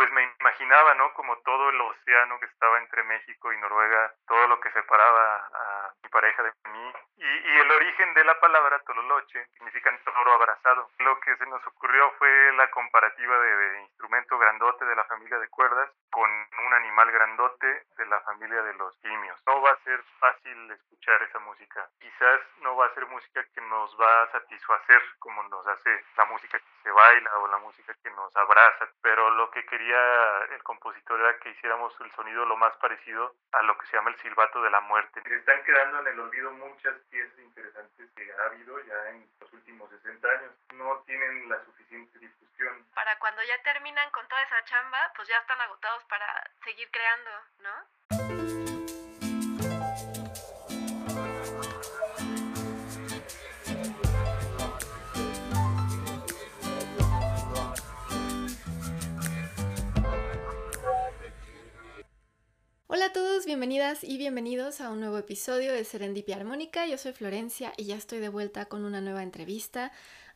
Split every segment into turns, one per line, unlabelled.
pues me imaginaba, ¿no? Como todo el océano que estaba entre México y Noruega, todo lo que separaba a mi pareja de mí. Y, el origen de la palabra tololoche significa toro abrazado. Lo que se nos ocurrió fue la comparativa de instrumento grandote de la familia de cuerdas con un animal grandote de la familia de los simios. No va a ser fácil escuchar esa música. Quizás no va a ser música que nos va a satisfacer como nos hace la música que se baila o la música que nos abraza, pero lo que quería el compositor era que hiciéramos el sonido lo más parecido a lo que se llama el silbato de la muerte. Se están quedando en el olvido muchas piezas interesantes que ha habido ya en los últimos 60 años. No tienen la suficiente difusión.
Para cuando ya terminan con toda esa chamba, pues ya están agotados para seguir creando, ¿no? Hola a todos, bienvenidas y bienvenidos a un nuevo episodio de Serendipia Armónica. Yo soy Florencia y ya estoy de vuelta con una nueva entrevista.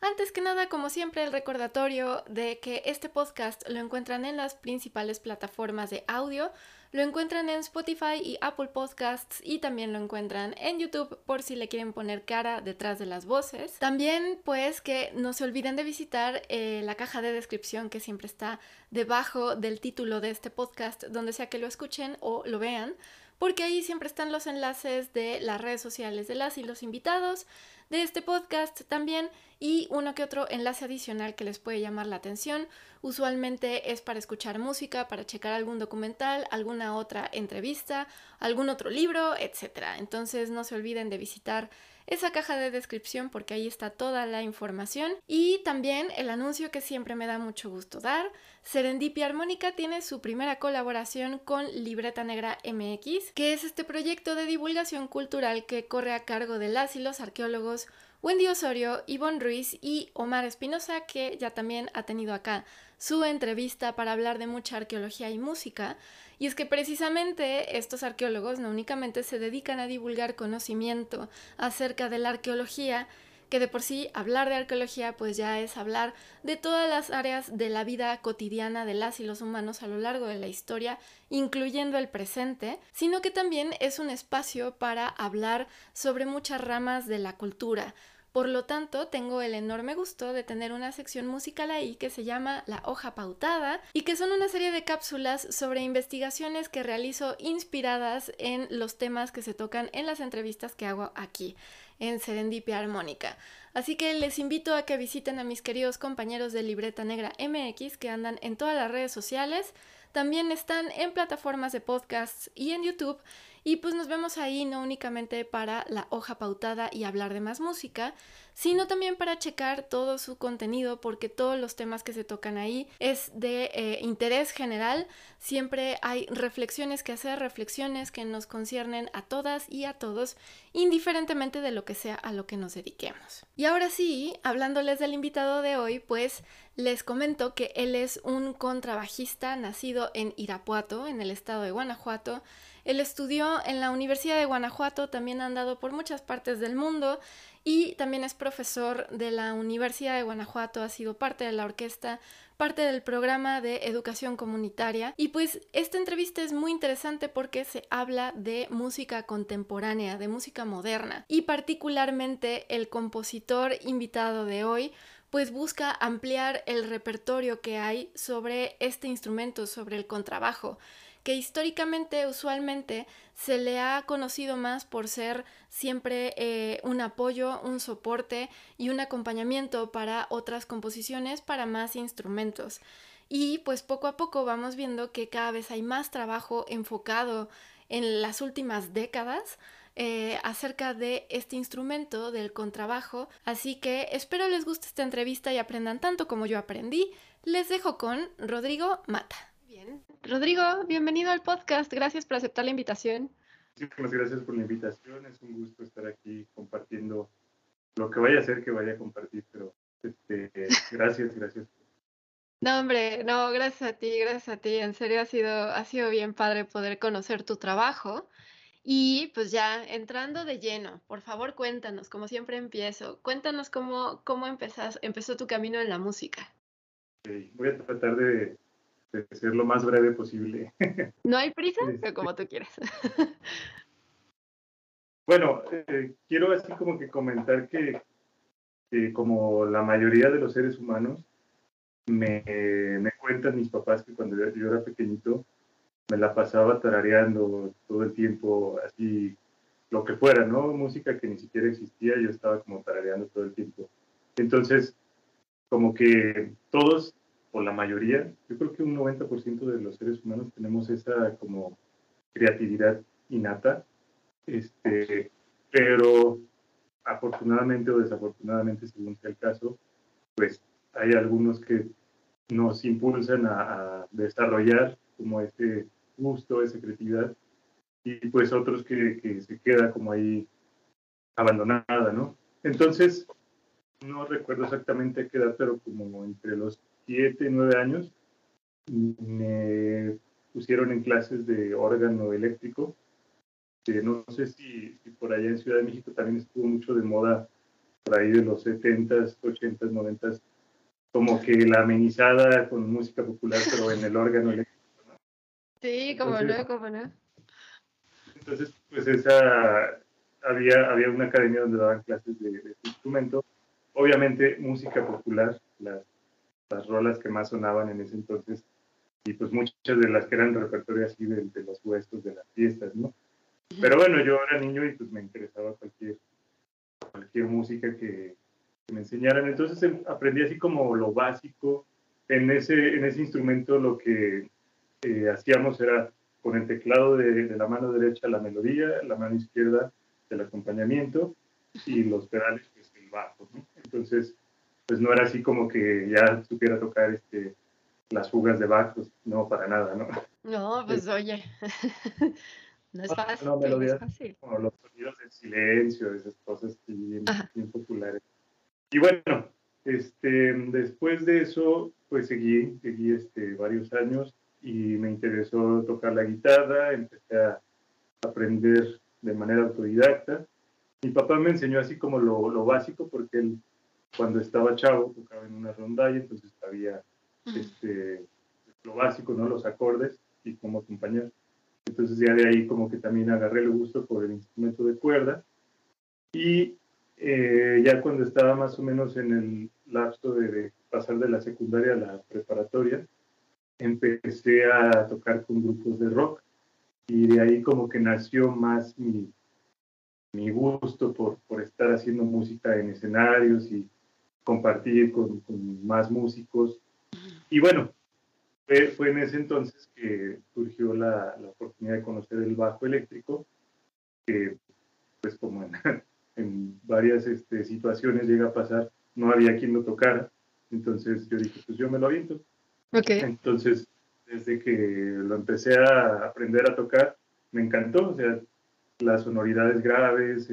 Antes que nada, como siempre, el recordatorio de que este podcast lo encuentran en las principales plataformas de audio. Lo encuentran en Spotify y Apple Podcasts y también lo encuentran en YouTube por si le quieren poner cara detrás de las voces. También pues que no se olviden de visitar eh, la caja de descripción que siempre está debajo del título de este podcast, donde sea que lo escuchen o lo vean, porque ahí siempre están los enlaces de las redes sociales de las y los invitados de este podcast también y uno que otro enlace adicional que les puede llamar la atención. Usualmente es para escuchar música, para checar algún documental, alguna otra entrevista, algún otro libro, etc. Entonces no se olviden de visitar esa caja de descripción porque ahí está toda la información y también el anuncio que siempre me da mucho gusto dar. Serendipia Armónica tiene su primera colaboración con Libreta Negra MX, que es este proyecto de divulgación cultural que corre a cargo de las y los arqueólogos Wendy Osorio, Ivonne Ruiz y Omar Espinosa, que ya también ha tenido acá su entrevista para hablar de mucha arqueología y música. Y es que precisamente estos arqueólogos no únicamente se dedican a divulgar conocimiento acerca de la arqueología, que de por sí hablar de arqueología pues ya es hablar de todas las áreas de la vida cotidiana de las y los humanos a lo largo de la historia, incluyendo el presente, sino que también es un espacio para hablar sobre muchas ramas de la cultura, por lo tanto, tengo el enorme gusto de tener una sección musical ahí que se llama La hoja pautada y que son una serie de cápsulas sobre investigaciones que realizo inspiradas en los temas que se tocan en las entrevistas que hago aquí en Serendipia Armónica. Así que les invito a que visiten a mis queridos compañeros de Libreta Negra MX que andan en todas las redes sociales. También están en plataformas de podcasts y en YouTube y pues nos vemos ahí no únicamente para la hoja pautada y hablar de más música, sino también para checar todo su contenido porque todos los temas que se tocan ahí es de eh, interés general. Siempre hay reflexiones que hacer, reflexiones que nos conciernen a todas y a todos, indiferentemente de lo que sea a lo que nos dediquemos. Y ahora sí, hablándoles del invitado de hoy, pues les comento que él es un contrabajista nacido en Irapuato, en el estado de Guanajuato, él estudió en la Universidad de Guanajuato, también ha andado por muchas partes del mundo y también es profesor de la Universidad de Guanajuato, ha sido parte de la orquesta, parte del programa de educación comunitaria. Y pues esta entrevista es muy interesante porque se habla de música contemporánea, de música moderna y particularmente el compositor invitado de hoy pues busca ampliar el repertorio que hay sobre este instrumento, sobre el contrabajo que históricamente usualmente se le ha conocido más por ser siempre eh, un apoyo, un soporte y un acompañamiento para otras composiciones, para más instrumentos. Y pues poco a poco vamos viendo que cada vez hay más trabajo enfocado en las últimas décadas eh, acerca de este instrumento, del contrabajo. Así que espero les guste esta entrevista y aprendan tanto como yo aprendí. Les dejo con Rodrigo Mata. Rodrigo, bienvenido al podcast. Gracias por aceptar la invitación.
Muchísimas gracias por la invitación. Es un gusto estar aquí compartiendo lo que vaya a ser que vaya a compartir, pero este, gracias, gracias.
No, hombre, no, gracias a ti, gracias a ti. En serio ha sido, ha sido bien padre poder conocer tu trabajo. Y pues ya entrando de lleno, por favor cuéntanos, como siempre empiezo, cuéntanos cómo, cómo empezó tu camino en la música.
Voy a tratar de de ser lo más breve posible.
No hay prisa, pero como tú quieras.
Bueno, eh, quiero así como que comentar que, como la mayoría de los seres humanos, me, me, cuentan mis papás que cuando yo era pequeñito me la pasaba tarareando todo el tiempo, así lo que fuera, ¿no? Música que ni siquiera existía, yo estaba como tarareando todo el tiempo. Entonces, como que todos, o la mayoría, yo creo que un 90% de los seres humanos tenemos esa como creatividad innata, este, pero afortunadamente o desafortunadamente, según sea el caso, pues hay algunos que nos impulsan a, desarrollar como ese gusto, esa creatividad, y pues otros que, que se queda como ahí abandonada, ¿no? Entonces, no recuerdo exactamente qué edad, pero como entre los 7 y 9 años, me pusieron en clases de órgano eléctrico. Que no sé si, por allá en Ciudad de México también estuvo mucho de moda, por ahí de los 70s, 80s, 90s, como que la amenizada con música popular, pero en el órgano eléctrico.
Sí, como no, como no.
Entonces, pues esa, había, había una academia donde daban clases de, de este instrumento. Obviamente, música popular, las, las rolas que más sonaban en ese entonces, y pues muchas de las que eran repertorio así de, de los huestos de las fiestas, ¿no? Pero bueno, yo era niño y pues me interesaba cualquier, cualquier música que, que me enseñaran. Entonces em, aprendí así como lo básico. En ese, en ese instrumento lo que hacíamos era con el teclado de, la mano derecha la melodía, la mano izquierda el acompañamiento y los pedales, pues el bajo. Entonces, pues no era así como que ya supiera tocar este, las fugas de Bach, pues, no, para nada, ¿no?
No, pues oye, no es fácil.
No, melodías como los sonidos del silencio, esas cosas bien, bien populares. Y bueno, este, después de eso, pues seguí, seguí este, varios años y me interesó tocar la guitarra, empecé a aprender de manera autodidacta. Mi papá me enseñó así como lo, lo básico porque él cuando estaba chavo tocaba en una rondalla, entonces sabía este, lo básico, ¿no? los acordes y cómo acompañar. Entonces ya de ahí como que también agarré el gusto por el instrumento de cuerda y eh, ya cuando estaba más o menos en el lapso de, de pasar de la secundaria a la preparatoria, empecé a tocar con grupos de rock y de ahí como que nació más mi, mi gusto por, por estar haciendo música en escenarios y compartir con, con más músicos. Y bueno, fue, fue, en ese entonces que surgió la, la, oportunidad de conocer el bajo eléctrico, que pues como en, en varias este, situaciones llega a pasar, no había quien lo tocara. Entonces yo dije, pues yo me lo aviento. Entonces, desde que lo empecé a aprender a tocar, me encantó, o sea, las sonoridades graves,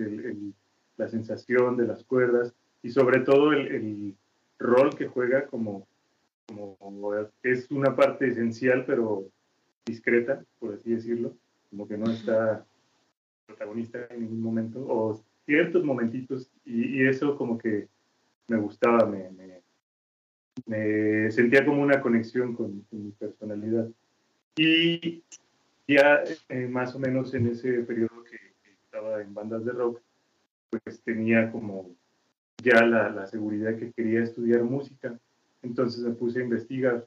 la sensación de las cuerdas y sobre todo el, rol que juega como, como, es una parte esencial pero discreta, por así decirlo, como que no está protagonista en ningún momento o ciertos momentitos y, eso como que me gustaba, me, me sentía como una conexión con, mi personalidad. Y ya eh, más o menos en ese periodo que, estaba en bandas de rock, pues tenía como ya la, la, seguridad que quería estudiar música. Entonces me puse a investigar,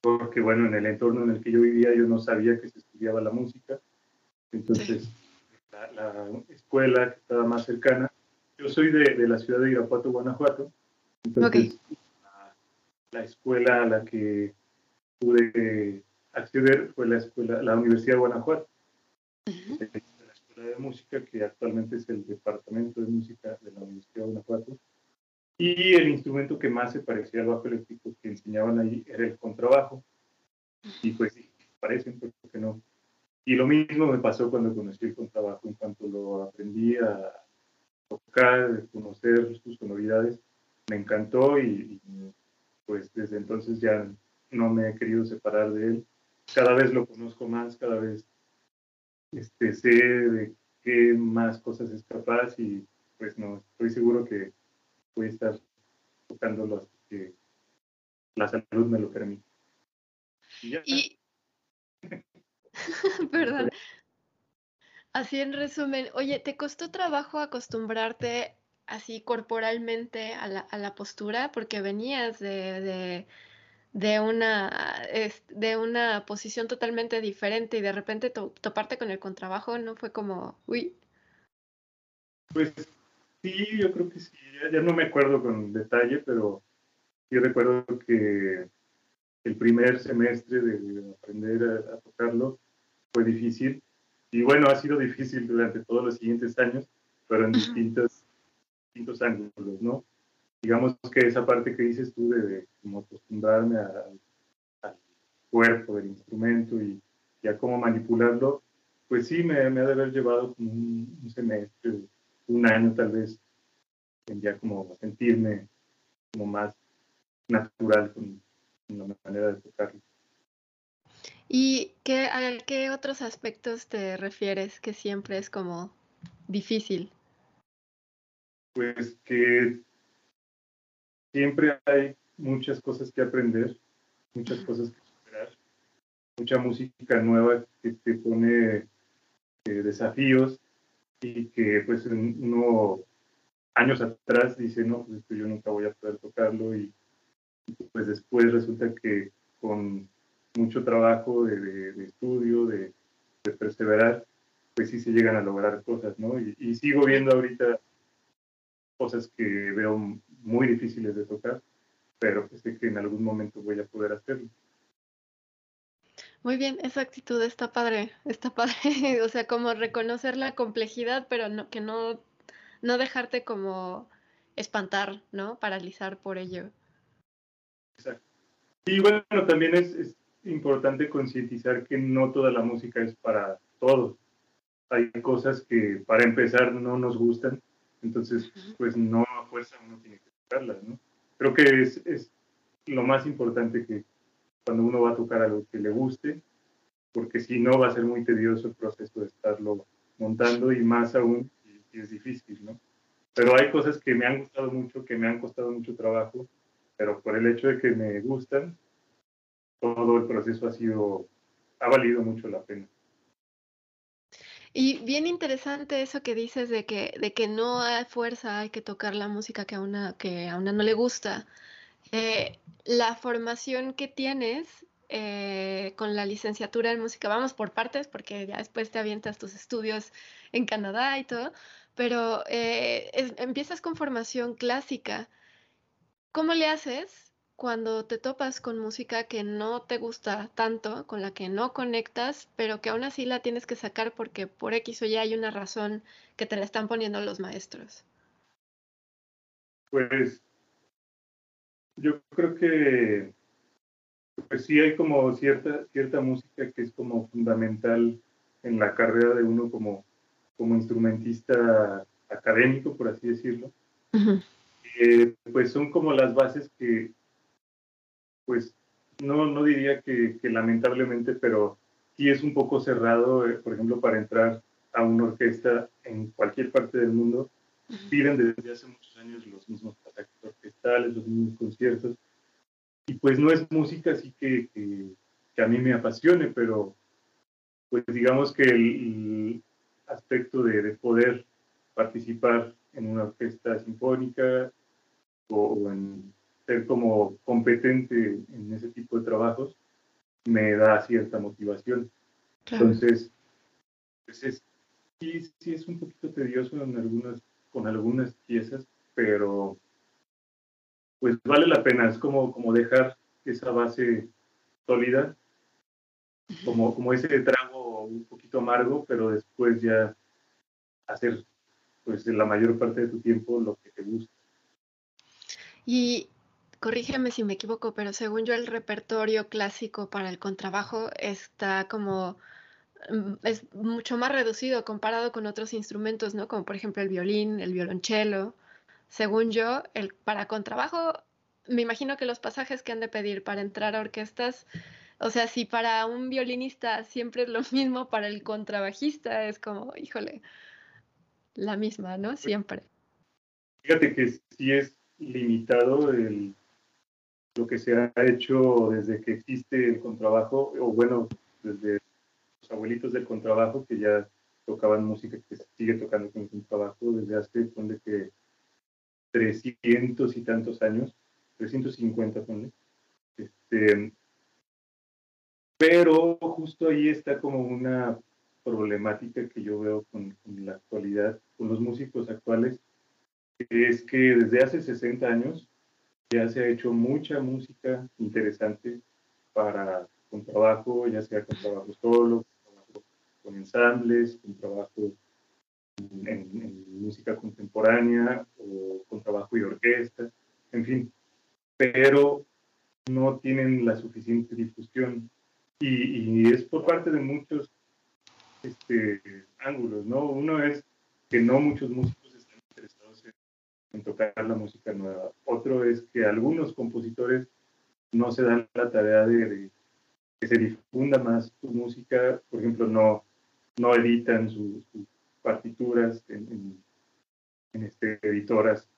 porque bueno, en el entorno en el que yo vivía yo no sabía que se estudiaba la música. Entonces, la, escuela que estaba más cercana, yo soy de, de la ciudad de Irapuato, Guanajuato. Entonces, la escuela a la que pude acceder fue la escuela, la Universidad de Guanajuato, la escuela de música que actualmente es el departamento de música de la Universidad de Guanajuato. Y el instrumento que más se parecía al bajo eléctrico que enseñaban ahí era el contrabajo. Y pues sí, parecen, ¿por qué no? Y lo mismo me pasó cuando conocí el contrabajo. En cuanto lo aprendí a tocar, conocer sus sonoridades, me encantó y, y pues desde entonces ya no me he querido separar de él. Cada vez lo conozco más, cada vez este, sé de qué más cosas es capaz y pues no, estoy seguro que voy a estar tocándolo hasta que la salud me lo permita.
Y, Perdón. Así en resumen, oye, ¿te costó trabajo acostumbrarte así corporalmente a la, a la postura? Porque venías de, de, una, de una posición totalmente diferente y de repente toparte con el contrabajo, ¿no? Fue como, uy.
Pues sí, yo creo que sí. Ya, no me acuerdo con detalle, pero sí recuerdo que el primer semestre de aprender a tocarlo fue difícil. Y bueno, ha sido difícil durante todos los siguientes años, pero en distintos, distintos ángulos, ¿no? Digamos que esa parte que dices tú de, como acostumbrarme al cuerpo del instrumento y, a cómo manipularlo, pues sí, me, me ha de haber llevado como un, semestre, un año tal vez, en ya como sentirme como más natural con, con la manera de tocarlo.
¿Y qué, a qué otros aspectos te refieres que siempre es como difícil?
Pues que siempre hay muchas cosas que aprender, muchas cosas que superar, mucha música nueva que te pone eh, desafíos y que pues uno años atrás dice, no, pues yo nunca voy a poder tocarlo y pues después resulta que con mucho trabajo de, estudio, de, perseverar, pues sí se llegan a lograr cosas, ¿no? Y, sigo viendo ahorita cosas que veo muy difíciles de tocar, pero pues sé que en algún momento voy a poder hacerlo.
Muy bien, esa actitud está padre, está padre, o sea, como reconocer la complejidad, pero no, que no, no dejarte como espantar, ¿no? Paralizar por ello.
Exacto. Y bueno, también es importante concientizar que no toda la música es para todos. Hay cosas que para empezar no nos gustan, entonces pues no a fuerza uno tiene que Creo que es, es lo más importante que cuando uno va a tocar algo que le guste, porque si no va a ser muy tedioso el proceso de estarlo montando y más aún si es difícil, ¿no? Pero hay cosas que me han gustado mucho, que me han costado mucho trabajo, pero por el hecho de que me gustan, todo el proceso ha sido, ha valido mucho la pena.
Y bien interesante eso que dices de que, de que no hay fuerza, hay que tocar la música que a una, que a una no le gusta. Eh, la formación que tienes eh, con la licenciatura en música, vamos por partes, porque ya después te avientas tus estudios en Canadá y todo, pero eh, empiezas con formación clásica. ¿Cómo le haces cuando te topas con música que no te gusta tanto, con la que no conectas, pero que aún así la tienes que sacar porque por X o Y hay una razón que te la están poniendo los maestros?
Pues yo creo que pues sí hay como cierta, cierta música que es como fundamental en la carrera de uno como, como instrumentista académico, por así decirlo. Eh, pues son como las bases que, pues no, no diría que, lamentablemente, pero sí es un poco cerrado, eh, por ejemplo, para entrar a una orquesta en cualquier parte del mundo, piden desde hace muchos años los mismos pasajes orquestales, los mismos conciertos, y pues no es música así que, que, a mí me apasione, pero pues digamos que el, aspecto de, de, poder participar en una orquesta sinfónica o en ser como competente en ese tipo de trabajos me da cierta motivación. Entonces, pues es, sí, sí es un poquito tedioso en algunas, con algunas piezas, pero pues vale la pena, es como, como dejar esa base sólida, como, como ese trago un poquito amargo, pero después ya hacer pues la mayor parte de tu tiempo lo que te gusta.
Y corrígeme si me equivoco, pero según yo el repertorio clásico para el contrabajo está como mm, es mucho más reducido comparado con otros instrumentos, ¿no? Como por ejemplo el violín, el violonchelo. Según yo, el para contrabajo me imagino que los pasajes que han de pedir para entrar a orquestas, o sea, si para un violinista siempre es lo mismo, para el contrabajista es como, híjole, la misma, ¿no? Siempre.
Fíjate que sí es limitado el lo que se ha hecho desde que existe el contrabajo, o bueno, desde los abuelitos del contrabajo que ya tocaban música que se sigue tocando con el contrabajo desde hace, ponle que 300 y tantos años, 350, ponle. Este, pero justo ahí está como una problemática que yo veo con, con, la actualidad, con los músicos actuales, que es que desde hace 60 años ya se ha hecho mucha música interesante para con trabajo, ya sea con trabajo solo, con ensambles, con trabajo en, música contemporánea o con trabajo y orquesta, en fin, pero no tienen la suficiente difusión y, y es por parte de muchos este, ángulos, ¿no? Uno es que no muchos músicos en, tocar la música nueva. Otro es que algunos compositores no se dan la tarea de, que se difunda más su música, por ejemplo, no, no editan sus partituras en, este, editoras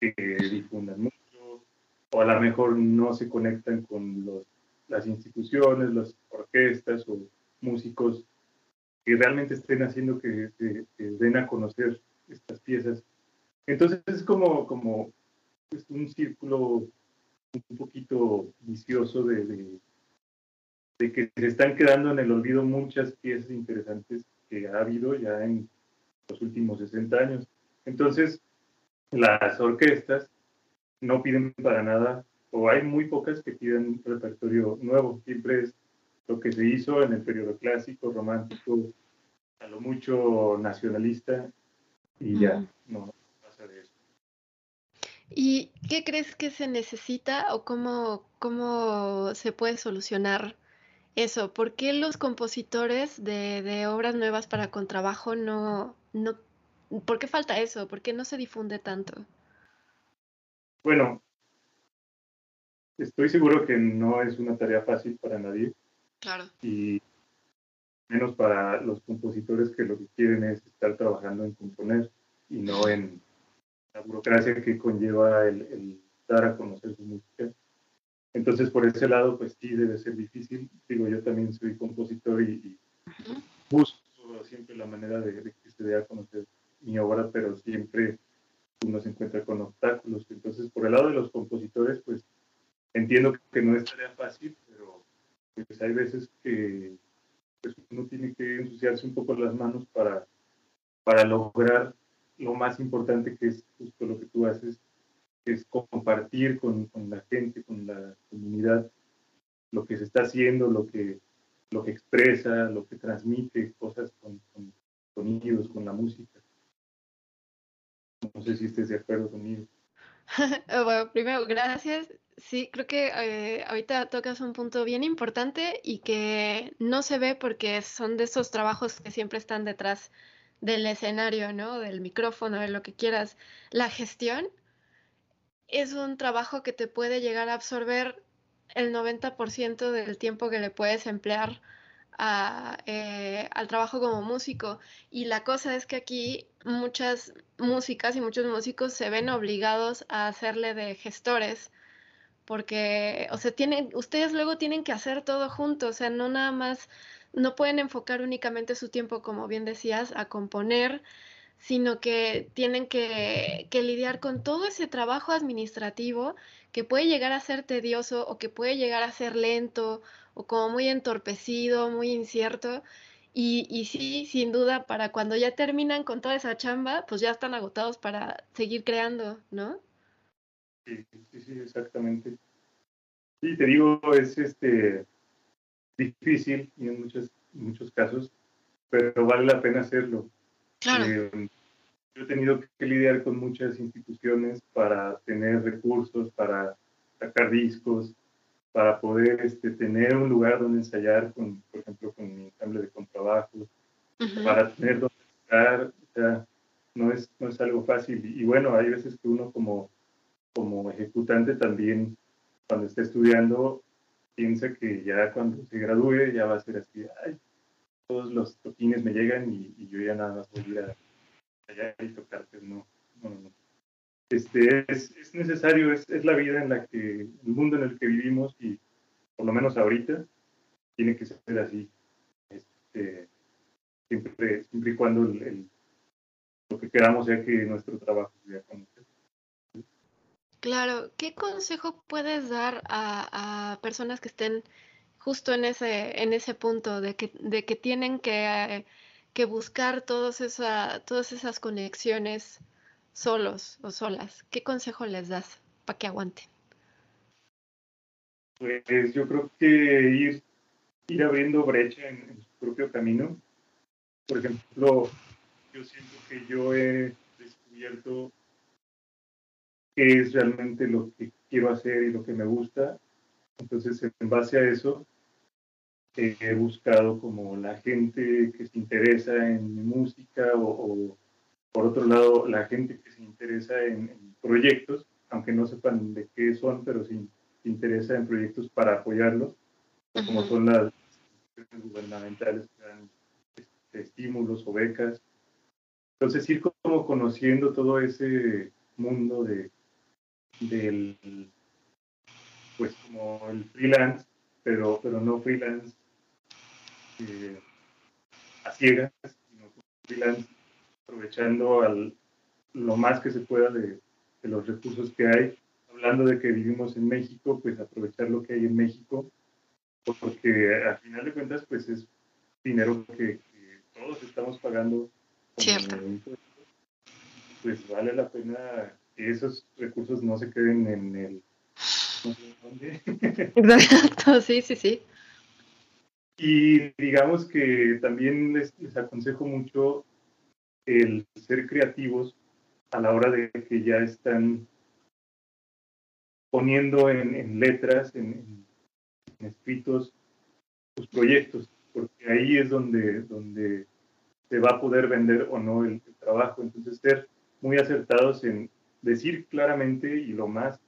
que difundan mucho, o a lo mejor no se conectan con las instituciones, las orquestas o músicos que realmente estén haciendo que, den a conocer estas piezas. Entonces es como, como un círculo un poquito vicioso de, de, de, que se están quedando en el olvido muchas piezas interesantes que ha habido ya en los últimos 60 años. Entonces, las orquestas no piden para nada, o hay muy pocas que piden repertorio nuevo, siempre es lo que se hizo en el periodo clásico, romántico, a lo mucho nacionalista, y ya, no.
¿Y qué crees que se necesita o cómo, cómo se puede solucionar eso? ¿Por qué los compositores de, de obras nuevas para contrabajo no, no, por qué falta eso? ¿Por qué no se difunde tanto?
Bueno, estoy seguro que no es una tarea fácil para nadie.
Claro.
Y menos para los compositores que lo que quieren es estar trabajando en componer y no en la burocracia que conlleva el, dar a conocer su música. Entonces, por ese lado, pues sí debe ser difícil. Digo, yo también soy compositor y, busco siempre la manera de, que se dé a conocer mi obra, pero siempre uno se encuentra con obstáculos. Entonces, por el lado de los compositores, pues entiendo que no es tarea fácil, pero pues hay veces que pues, uno tiene que ensuciarse un poco las manos para, para lograr lo más importante que es justo lo que tú haces, que es compartir con, con la gente, con la comunidad, lo que se está haciendo, lo que, lo que expresa, lo que transmite cosas con, con sonidos, con la música. No sé si estés de acuerdo conmigo.
bueno, primero, gracias. Sí, creo que eh, ahorita tocas un punto bien importante y que no se ve porque son de esos trabajos que siempre están detrás del escenario, ¿no? Del micrófono, de lo que quieras. La gestión es un trabajo que te puede llegar a absorber el 90% del tiempo que le puedes emplear eh, al trabajo como músico. Y la cosa es que aquí muchas músicas y muchos músicos se ven obligados a hacerle de gestores porque, o sea, tienen, ustedes luego tienen que hacer todo juntos, o sea, no nada más, no pueden enfocar únicamente su tiempo, como bien decías, a componer, sino que tienen que, que lidiar con todo ese trabajo administrativo que puede llegar a ser tedioso o que puede llegar a ser lento o como muy entorpecido, muy incierto. Y, y sí, sin duda, para cuando ya terminan con toda esa chamba, pues ya están agotados para seguir creando, ¿no?
Sí, sí, sí, exactamente. Sí, te digo, es este difícil y en muchos, muchos casos, pero vale la pena hacerlo.
Claro. Eh,
yo he tenido que lidiar con muchas instituciones para tener recursos, para sacar discos, para poder este, tener un lugar donde ensayar, con, por ejemplo, con mi ensamble de contrabajo, para tener donde estar. O sea, no es, no es algo fácil. Y, bueno, hay veces que uno como, como ejecutante también, cuando está estudiando, piensa que ya cuando se gradúe ya va a ser así, ay, todos los toquines me llegan y, yo ya nada más voy a y tocar, pues no, no, no. este, es, necesario, es, es, la vida en la que, el mundo en el que vivimos y por lo menos ahorita, tiene que ser así. Este, siempre, siempre y cuando el, lo que queramos sea que nuestro trabajo sea como
Claro, ¿qué consejo puedes dar a, personas que estén justo en ese, en ese punto de que, de que tienen que, que buscar todos esa, todas esas conexiones solos o solas? ¿Qué consejo les das para que aguanten?
Pues yo creo que ir, ir abriendo brecha en, en su propio camino. Por ejemplo, yo siento que yo he descubierto qué es realmente lo que quiero hacer y lo que me gusta. Entonces, en base a eso, he buscado como la gente que se interesa en mi música o, por otro lado, la gente que se interesa en, proyectos, aunque no sepan de qué son, pero sí se interesa en proyectos para apoyarlos, como son las gubernamentales que dan este, estímulos o becas. Entonces, ir como conociendo todo ese mundo de, del, pues como el freelance, pero, pero no freelance eh, a ciegas, sino freelance aprovechando al, lo más que se pueda de, de, los recursos que hay. Hablando de que vivimos en México, pues aprovechar lo que hay en México, porque al final de cuentas, pues es dinero que, todos estamos pagando.
Cierto.
Pues vale la pena que esos recursos no se queden en el... No sé dónde.
Exacto, sí, sí, sí.
Y digamos que también les, les, aconsejo mucho el ser creativos a la hora de que ya están poniendo en, letras, en, escritos, sus proyectos, porque ahí es donde, donde se va a poder vender o no el trabajo. Entonces, ser muy acertados en decir claramente y lo más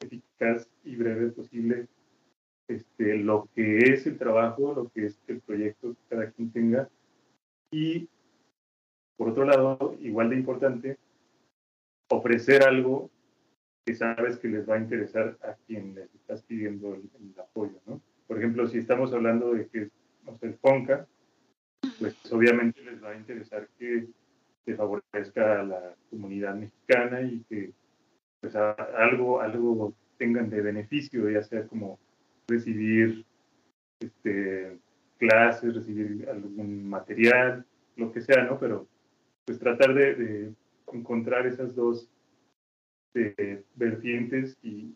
eficaz y breve posible este, lo que es el trabajo, lo que es el proyecto que cada quien tenga. Y por otro lado, igual de importante, ofrecer algo que sabes que les va a interesar a quien les estás pidiendo el, apoyo, ¿no? Por ejemplo, si estamos hablando de que no sé, el FONCA, pues obviamente les va a interesar que se favorezca a la comunidad mexicana y que pues, algo, algo tengan de beneficio, ya sea como recibir este, clases, recibir algún material, lo que sea, ¿no? Pero pues tratar de, encontrar esas dos eh, vertientes y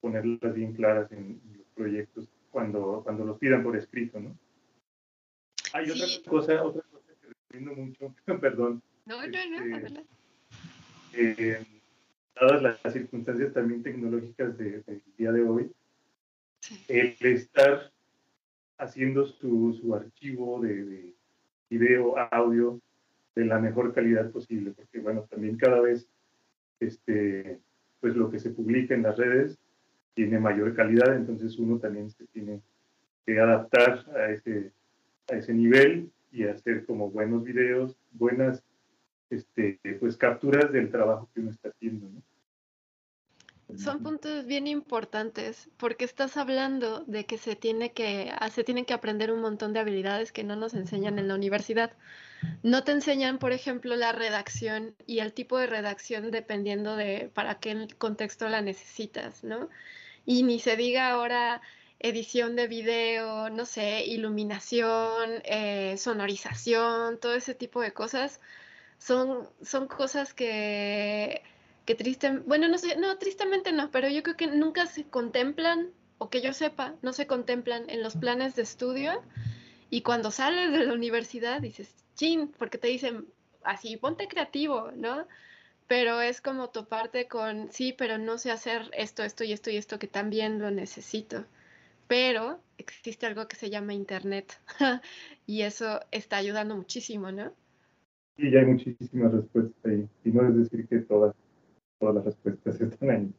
ponerlas bien claras en, los proyectos cuando, cuando los pidan por escrito, ¿no? Hay otra cosa, otra mucho, perdón.
No, no, no,
este, eh, dadas las circunstancias también tecnológicas del día de hoy, el estar haciendo su, su archivo de, de, video, audio, de la mejor calidad posible, porque bueno, también cada vez este, pues lo que se publica en las redes tiene mayor calidad, entonces uno también se tiene que adaptar a ese, a ese nivel y hacer como buenos videos, buenas este, pues capturas del trabajo que uno está haciendo. ¿no?
Son puntos bien importantes porque estás hablando de que se tiene que ah, se tienen que aprender un montón de habilidades que no nos enseñan en la universidad. No te enseñan, por ejemplo, la redacción y el tipo de redacción dependiendo de para qué contexto la necesitas, ¿no? Y ni se diga ahora edición de video, no sé, iluminación, eh, sonorización, todo ese tipo de cosas. Son, son cosas que que triste, bueno, no sé, no, tristemente no, pero yo creo que nunca se contemplan, o que yo sepa, no se contemplan en los planes de estudio. Y cuando sales de la universidad dices, chin, porque te dicen, así, ponte creativo, ¿no? Pero es como toparte con, sí, pero no sé hacer esto, esto y esto y esto que también lo necesito. Pero existe algo que se llama Internet y eso está ayudando muchísimo, ¿no?
Sí, ya hay muchísimas respuestas ahí. Y no es decir que todas todas las respuestas están ahí.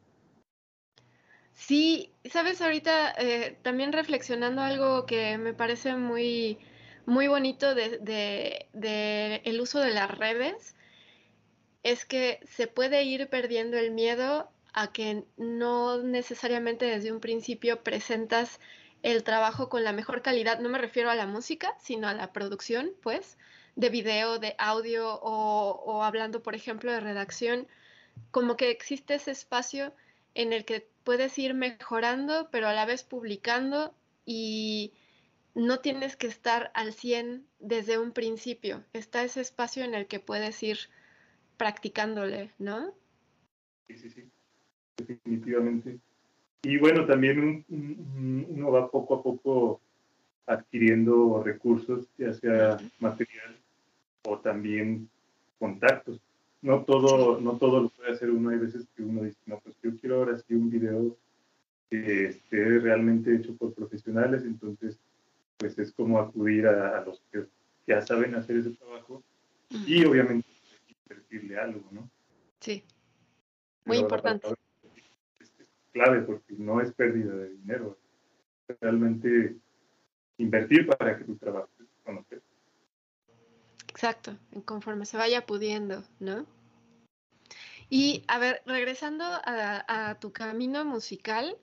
Sí, sabes, ahorita eh, también reflexionando algo que me parece muy, muy bonito de, de, el uso de las redes. es que se puede ir perdiendo el miedo a que no necesariamente desde un principio presentas el trabajo con la mejor calidad. No me refiero a la música, sino a la producción, pues, de video, de audio o, o hablando, por ejemplo, de redacción. Como que existe ese espacio en el que puedes ir mejorando, pero a la vez publicando y no tienes que estar al 100 desde un principio. Está ese espacio en el que puedes ir practicándole, ¿no?
Sí, sí, sí, definitivamente. Y bueno, también uno va poco a poco adquiriendo recursos, ya sea material o también contactos. No todo, no todo lo puede hacer uno. Hay veces que uno dice, no, pues yo quiero ahora sí un video que esté realmente hecho por profesionales, entonces pues es como acudir a, los que ya saben hacer ese trabajo y obviamente invertirle algo, ¿no?
Sí, muy importante.
Clave porque no es pérdida de dinero, realmente invertir para que tu trabajo se conozca.
Exacto, conforme se vaya pudiendo, ¿no? Y a ver, regresando a, tu camino musical,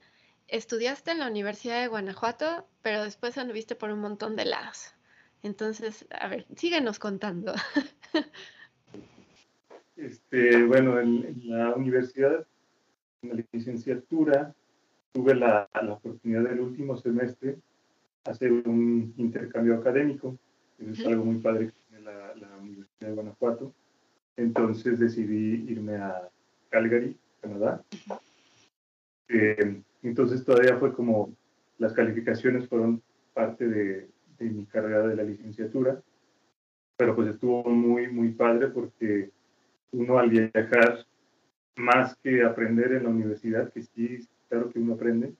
estudiaste en la Universidad de Guanajuato, pero después anduviste por un montón de lados. Entonces, a ver, síguenos contando.
Este, bueno, en, la universidad, la licenciatura, tuve la, oportunidad del último semestre hacer un intercambio académico. Eso es algo muy padre que tiene la, la Universidad de Guanajuato entonces decidí irme a Calgary, Canadá. Eh, entonces todavía fue como las calificaciones fueron parte de, mi carrera de la licenciatura, pero pues estuvo muy, muy padre porque uno al viajar, más que aprender en la universidad, que sí, claro que uno aprende,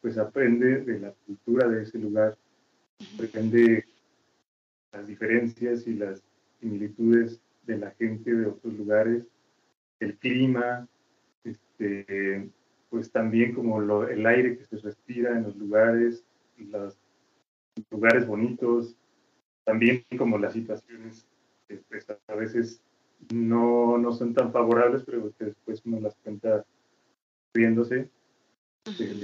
pues aprende de la cultura de ese lugar, aprende las diferencias y las similitudes de la gente de otros lugares, el clima, este, pues también como lo, el aire que se respira en los lugares, los lugares bonitos, también como las situaciones pues, a veces no, no, son tan favorables, pero que después uno las cuenta riéndose de,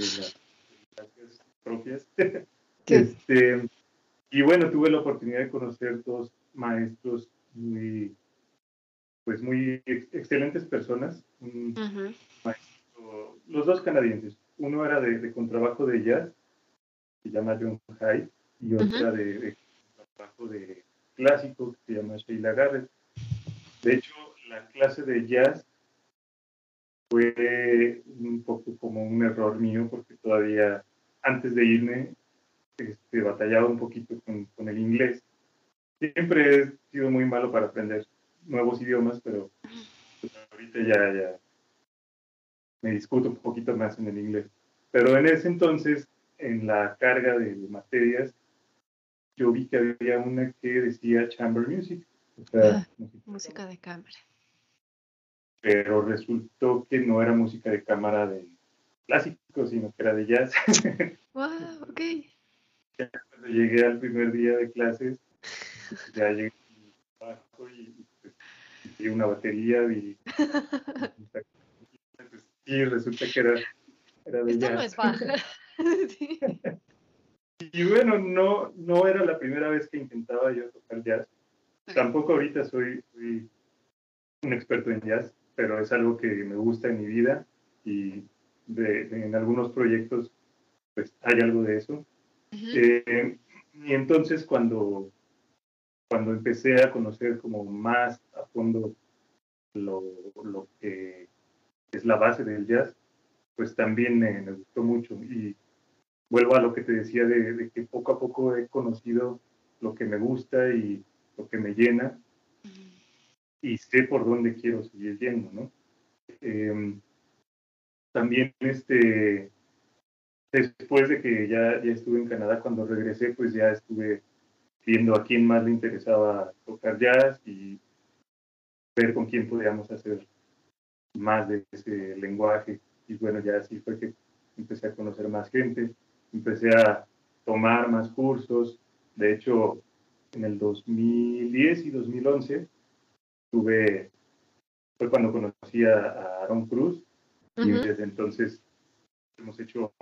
las propias. este, y bueno, tuve la oportunidad de conocer dos maestros muy pues muy excelentes personas. los dos canadienses. Uno era de, contrabajo de jazz, que se llama John Hyde, y otra de, de, contrabajo de clásico, que se llama Sheila Garrett. De hecho, la clase de jazz fue un poco como un error mío, porque todavía antes de irme este, batallaba un poquito con, con el inglés. Siempre he sido muy malo para aprender nuevos idiomas, pero ahorita ya, ya me discuto un poquito más en el inglés. Pero en ese entonces, en la carga de materias, yo vi que había una que decía chamber music.
Ah, música de cámara.
Pero resultó que no era música de cámara de clásico, sino que era de jazz.
Wow, ok.
Cuando llegué al primer día de clases, ya llegué y y una batería y, y resulta que era, era de
Esto no es.
Y bueno, no, no era la primera vez que intentaba yo tocar jazz. Tampoco ahorita soy, un experto en jazz, pero es algo que me gusta en mi vida y en algunos proyectos pues hay algo de eso. Eh, y entonces cuando cuando empecé a conocer como más a fondo lo, lo que es la base del jazz, pues también me, gustó mucho. Y vuelvo a lo que te decía de, que poco a poco he conocido lo que me gusta y lo que me llena y sé por dónde quiero seguir yendo, ¿no? Em, también este, después de que ya, ya estuve en Canadá, cuando regresé, pues ya estuve viendo a quién más le interesaba tocar jazz y ver con quién podíamos hacer más de ese lenguaje. Y bueno, ya así fue que empecé a conocer más gente, empecé a tomar más cursos. De hecho, en el 2010 y 2011 tuve fue cuando conocí a, Aaron Cruz y desde entonces hemos hecho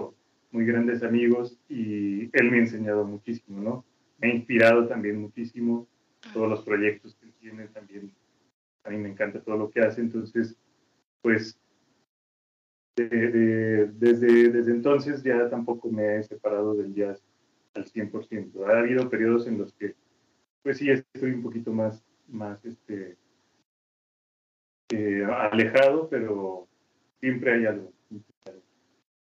muy grandes amigos y él me ha enseñado muchísimo, ¿no? Me ha inspirado también muchísimo todos los proyectos que tiene también. A mí me encanta todo lo que hace, entonces, pues, desde, desde entonces ya tampoco me he separado del jazz al 100%. Ha habido periodos en los que, pues sí, estoy un poquito más, más este, eh, alejado, pero siempre hay algo.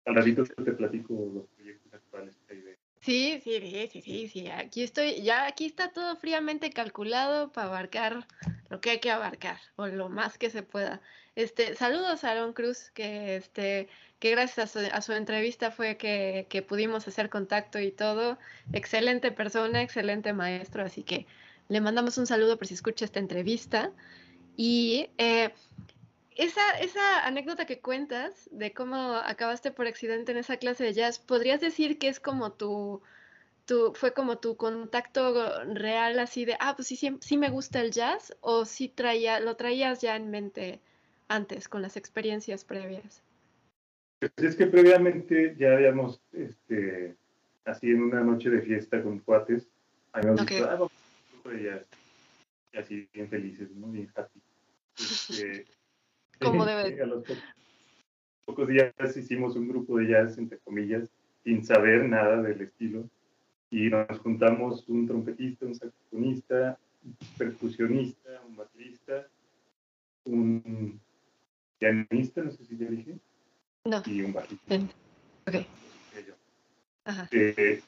Al ratito te platico los proyectos actuales que hay de
Sí, sí, sí, sí, sí, Aquí estoy, ya aquí está todo fríamente calculado para abarcar lo que hay que abarcar, o lo más que se pueda. Este, saludos a Aaron Cruz, que este, que gracias a su, entrevista fue que, que, pudimos hacer contacto y todo. Excelente persona, excelente maestro, así que le mandamos un saludo por si escucha esta entrevista. Y eh, esa, esa anécdota que cuentas de cómo acabaste por accidente en esa clase de jazz, ¿podrías decir que es como tu, tu fue como tu contacto real así de, ah, pues sí, sí, me gusta el jazz o sí traía, lo traías ya en mente antes con las experiencias previas?
Pues es que previamente ya habíamos, este, así en una noche de fiesta con cuates, habíamos okay. dicho, ah, vamos. Y así bien felices, ¿no? Bien happy. Este,
como debe.
A los pocos, días hicimos un grupo de jazz, entre comillas, sin saber nada del estilo. Y nos juntamos un trompetista, un saxofonista, un percusionista, un baterista, un pianista, no sé si ya dije.
No.
Y un bajista.
Ok.
Ajá. Eh,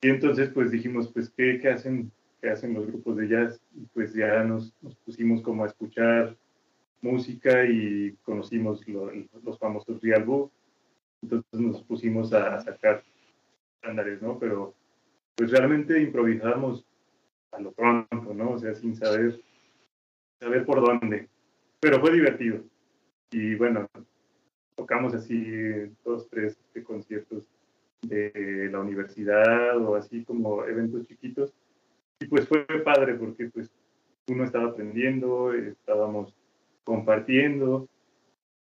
y entonces pues dijimos, pues, ¿qué, qué, hacen, ¿qué hacen los grupos de jazz? Y pues ya nos, nos pusimos como a escuchar música y conocimos los famosos Real Book. Entonces nos pusimos a, sacar estándares, ¿no? Pero pues realmente improvisamos a lo pronto, ¿no? O sea, sin saber, saber por dónde. Pero fue divertido. Y bueno, tocamos así dos, tres este, conciertos de la universidad o así como eventos chiquitos. Y pues fue padre porque pues uno estaba aprendiendo, estábamos compartiendo,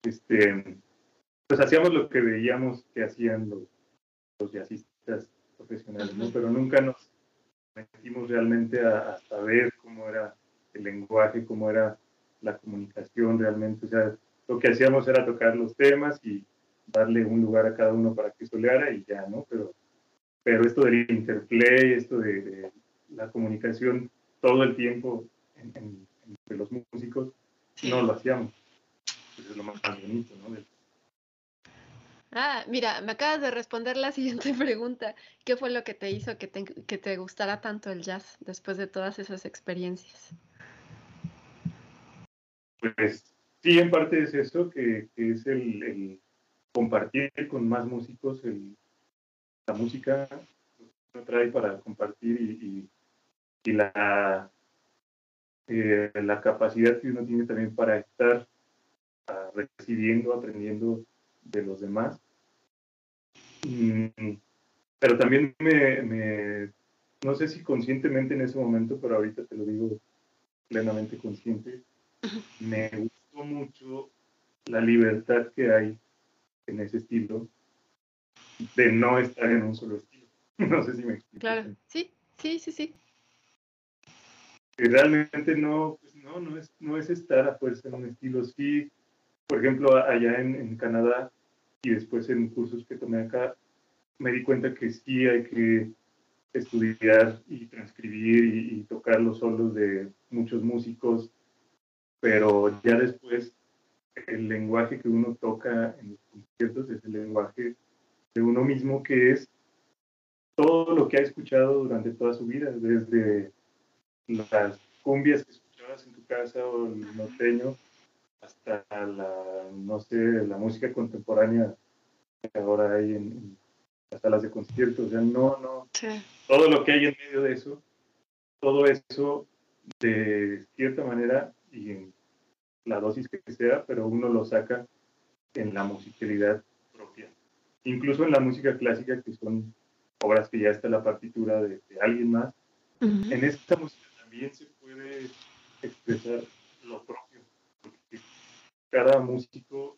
este, pues hacíamos lo que veíamos que hacían los, los jazzistas profesionales, ¿no? Pero nunca nos metimos realmente a, saber cómo era el lenguaje, cómo era la comunicación realmente. O sea, lo que hacíamos era tocar los temas y darle un lugar a cada uno para que soleara y ya, ¿no? Pero, pero esto del interplay, esto de, la comunicación todo el tiempo entre los músicos, no lo hacíamos. Eso es lo más bonito, ¿no?
Ah, mira, me acabas de responder la siguiente pregunta. ¿Qué fue lo que te hizo que te, que te gustara tanto el jazz después de todas esas experiencias?
Pues sí, en parte es eso, que, es el, compartir con más músicos el, la música que uno trae para compartir y, y la eh, la capacidad que uno tiene también para estar ah, recibiendo, aprendiendo de los demás. Mm, pero también me, no sé si conscientemente en ese momento, pero ahorita te lo digo plenamente consciente, me gustó mucho la libertad que hay en ese estilo de no estar en un solo estilo. No sé si me explico.
Claro, sí, sí, sí, sí
realmente no, pues no, no es, no es estar a fuerza en un estilo. Sí, por ejemplo, allá en, Canadá y después en cursos que tomé acá, me di cuenta que sí hay que estudiar y transcribir y, tocar los solos de muchos músicos, pero ya después el lenguaje que uno toca en los conciertos es el lenguaje de uno mismo, que es todo lo que ha escuchado durante toda su vida, desde las cumbias que escuchabas en tu casa o el norteño, hasta la, no sé, la música contemporánea que ahora hay en, las salas de conciertos. O sea, no, no. Todo lo que hay en medio de eso, todo eso de cierta manera y en la dosis que sea, pero uno lo saca en la musicalidad propia. Incluso en la música clásica, que son obras que ya está la partitura de, alguien más. En esta música también se puede expresar lo propio, porque cada músico,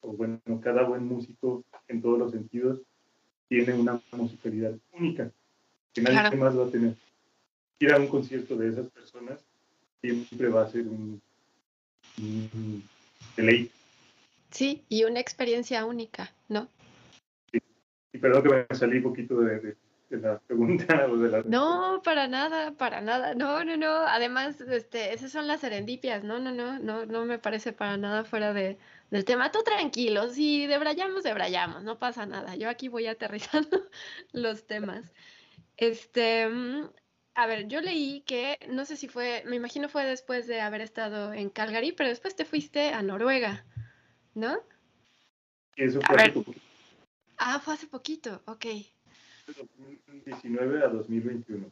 o bueno, cada buen músico en todos los sentidos, tiene una musicalidad única que nadie más va a tener. Ir a un concierto de esas personas siempre va a ser un, un deleite.
Sí, y una experiencia única, ¿no?
Sí. Y perdón que me salí un poquito de, la pregunta o de la...
No, para nada, para nada. No, no, no. Además, este, esas son las serendipias. No, no, no, no, no me parece para nada fuera de, del tema. Tú tranquilo, si debrayamos, debrayamos, no pasa nada. Yo aquí voy aterrizando los temas. Este, mm, a ver, yo leí que, no sé si fue, me imagino fue después de haber estado en Calgary, pero después te fuiste a Noruega, ¿no?
Eso fue hace poquito.
Ah, fue hace poquito, ok.
De 2019 a 2021.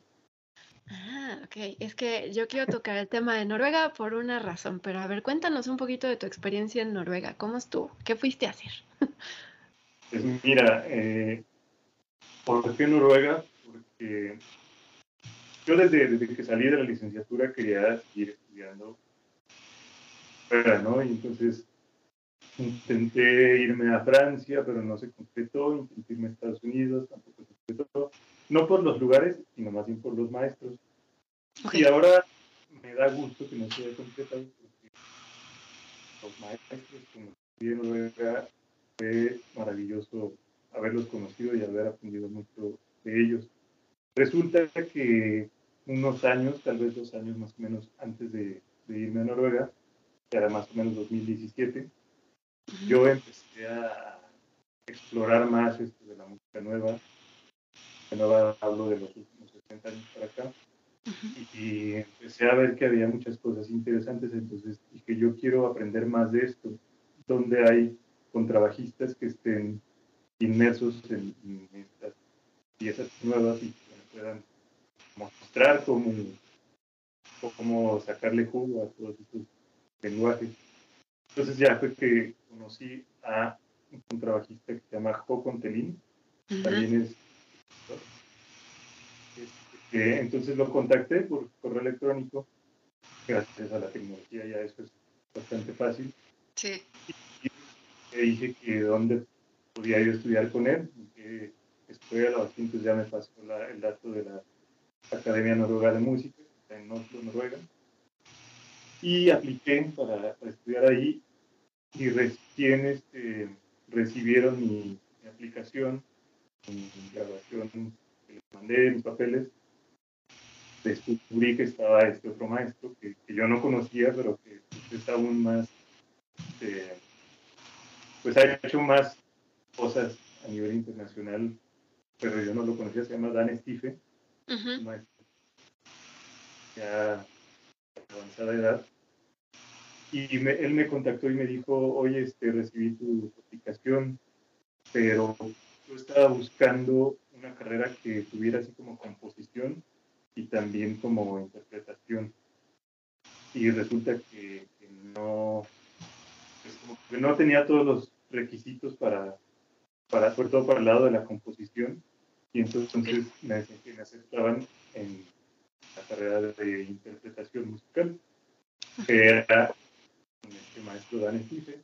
Ah, ok. Es que yo quiero tocar el tema de Noruega por una razón, pero a ver, cuéntanos un poquito de tu experiencia en Noruega. ¿Cómo estuvo? ¿Qué fuiste a hacer?
Pues mira, eh, ¿por qué Noruega? Porque yo desde, que salí de la licenciatura quería seguir estudiando fuera, ¿no? Y entonces intenté irme a Francia, pero no se concretó, intenté irme a Estados Unidos, tampoco se concretó, no por los lugares, sino más bien por los maestros. Y ahora me da gusto que no se haya concretado, porque los maestros, como en Noruega, fue maravilloso haberlos conocido y haber aprendido mucho de ellos. Resulta que unos años, tal vez dos años más o menos antes de, irme a Noruega, que era más o menos 2017, yo empecé a explorar más esto de la música nueva. De nueva hablo de los últimos 60 años para acá. y, empecé a ver que había muchas cosas interesantes, entonces dije, yo quiero aprender más de esto, donde hay contrabajistas que estén inmersos en, en estas piezas nuevas y que puedan mostrar cómo, cómo sacarle jugo a todos estos lenguajes. Entonces ya fue que conocí a un contrabajista que se llama Jocon Telín, también es... Este, entonces lo contacté por correo electrónico, gracias a la tecnología ya eso es bastante fácil.
Sí.
Y le dije que dónde podía yo estudiar con él, que escuela o así, entonces ya me pasó el dato de la Academia Noruega de Música, en Oslo, Noruega, y apliqué para, estudiar ahí y recién este, recibieron mi, aplicación, mi, grabación que les mandé, mis papeles, descubrí que estaba este otro maestro que, yo no conocía, pero que es aún más, este, pues ha hecho más cosas a nivel internacional, pero yo no lo conocía, se llama Dan Stife, ya avanzada edad. Y él me contactó y me dijo, oye, este, recibí tu aplicación, pero yo estaba buscando una carrera que tuviera así como composición y también como interpretación. Y resulta que, no, pues no tenía todos los requisitos para, para, sobre todo para el lado de la composición y entonces me, me aceptaban en la carrera de interpretación musical, que era este maestro Dan Stife.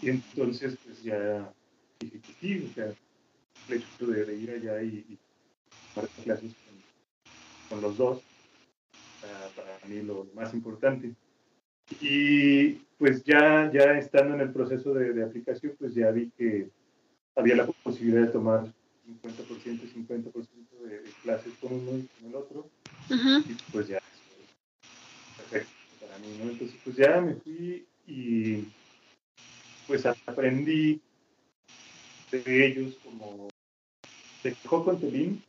Y entonces, pues ya dije que sí, o sea, el hecho de, ir allá y, y tomar clases con, los dos, para, mí lo, más importante. Y pues ya, ya estando en el proceso de, de aplicación, pues ya vi que había la posibilidad de tomar 50% y 50% de, clases con uno y con el otro. Y pues ya, perfecto para mí, ¿no? Entonces, pues ya me fui y pues aprendí de ellos como de Coco Telín,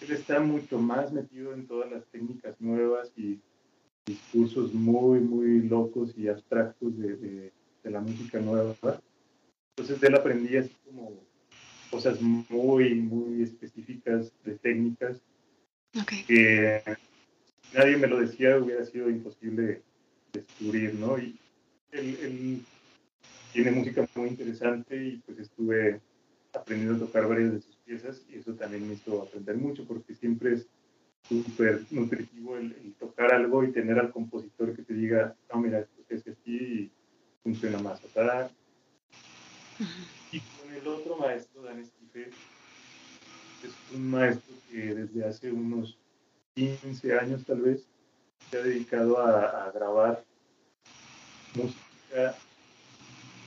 él está mucho más metido en todas las técnicas nuevas y discursos muy, muy locos y abstractos de, de, de la música nueva. Entonces de él aprendí así como cosas muy, muy específicas de técnicas que nadie me lo decía, hubiera sido imposible descubrir, ¿no? Y él, tiene música muy interesante y pues estuve aprendiendo a tocar varias de sus piezas y eso también me hizo aprender mucho porque siempre es súper nutritivo el, tocar algo y tener al compositor que te diga, no, mira, esto es así y funciona más. O sea, y con el otro maestro, Dan Estife, es un maestro que desde hace unos 15 años tal vez se ha dedicado a, grabar música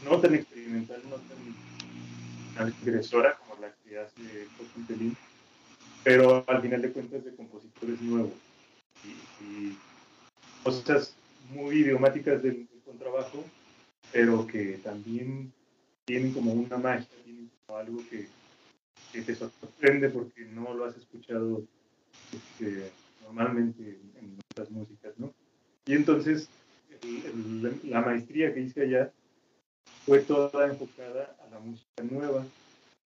no tan experimental, no tan agresora como la que hace Pelín, pero al final de cuentas de compositores nuevos y, cosas muy idiomáticas del, contrabajo, pero que también tienen como una magia, tienen como algo que, te sorprende porque no lo has escuchado este, normalmente en otras músicas, ¿no? Y entonces la maestría que hice allá fue toda enfocada a la música nueva.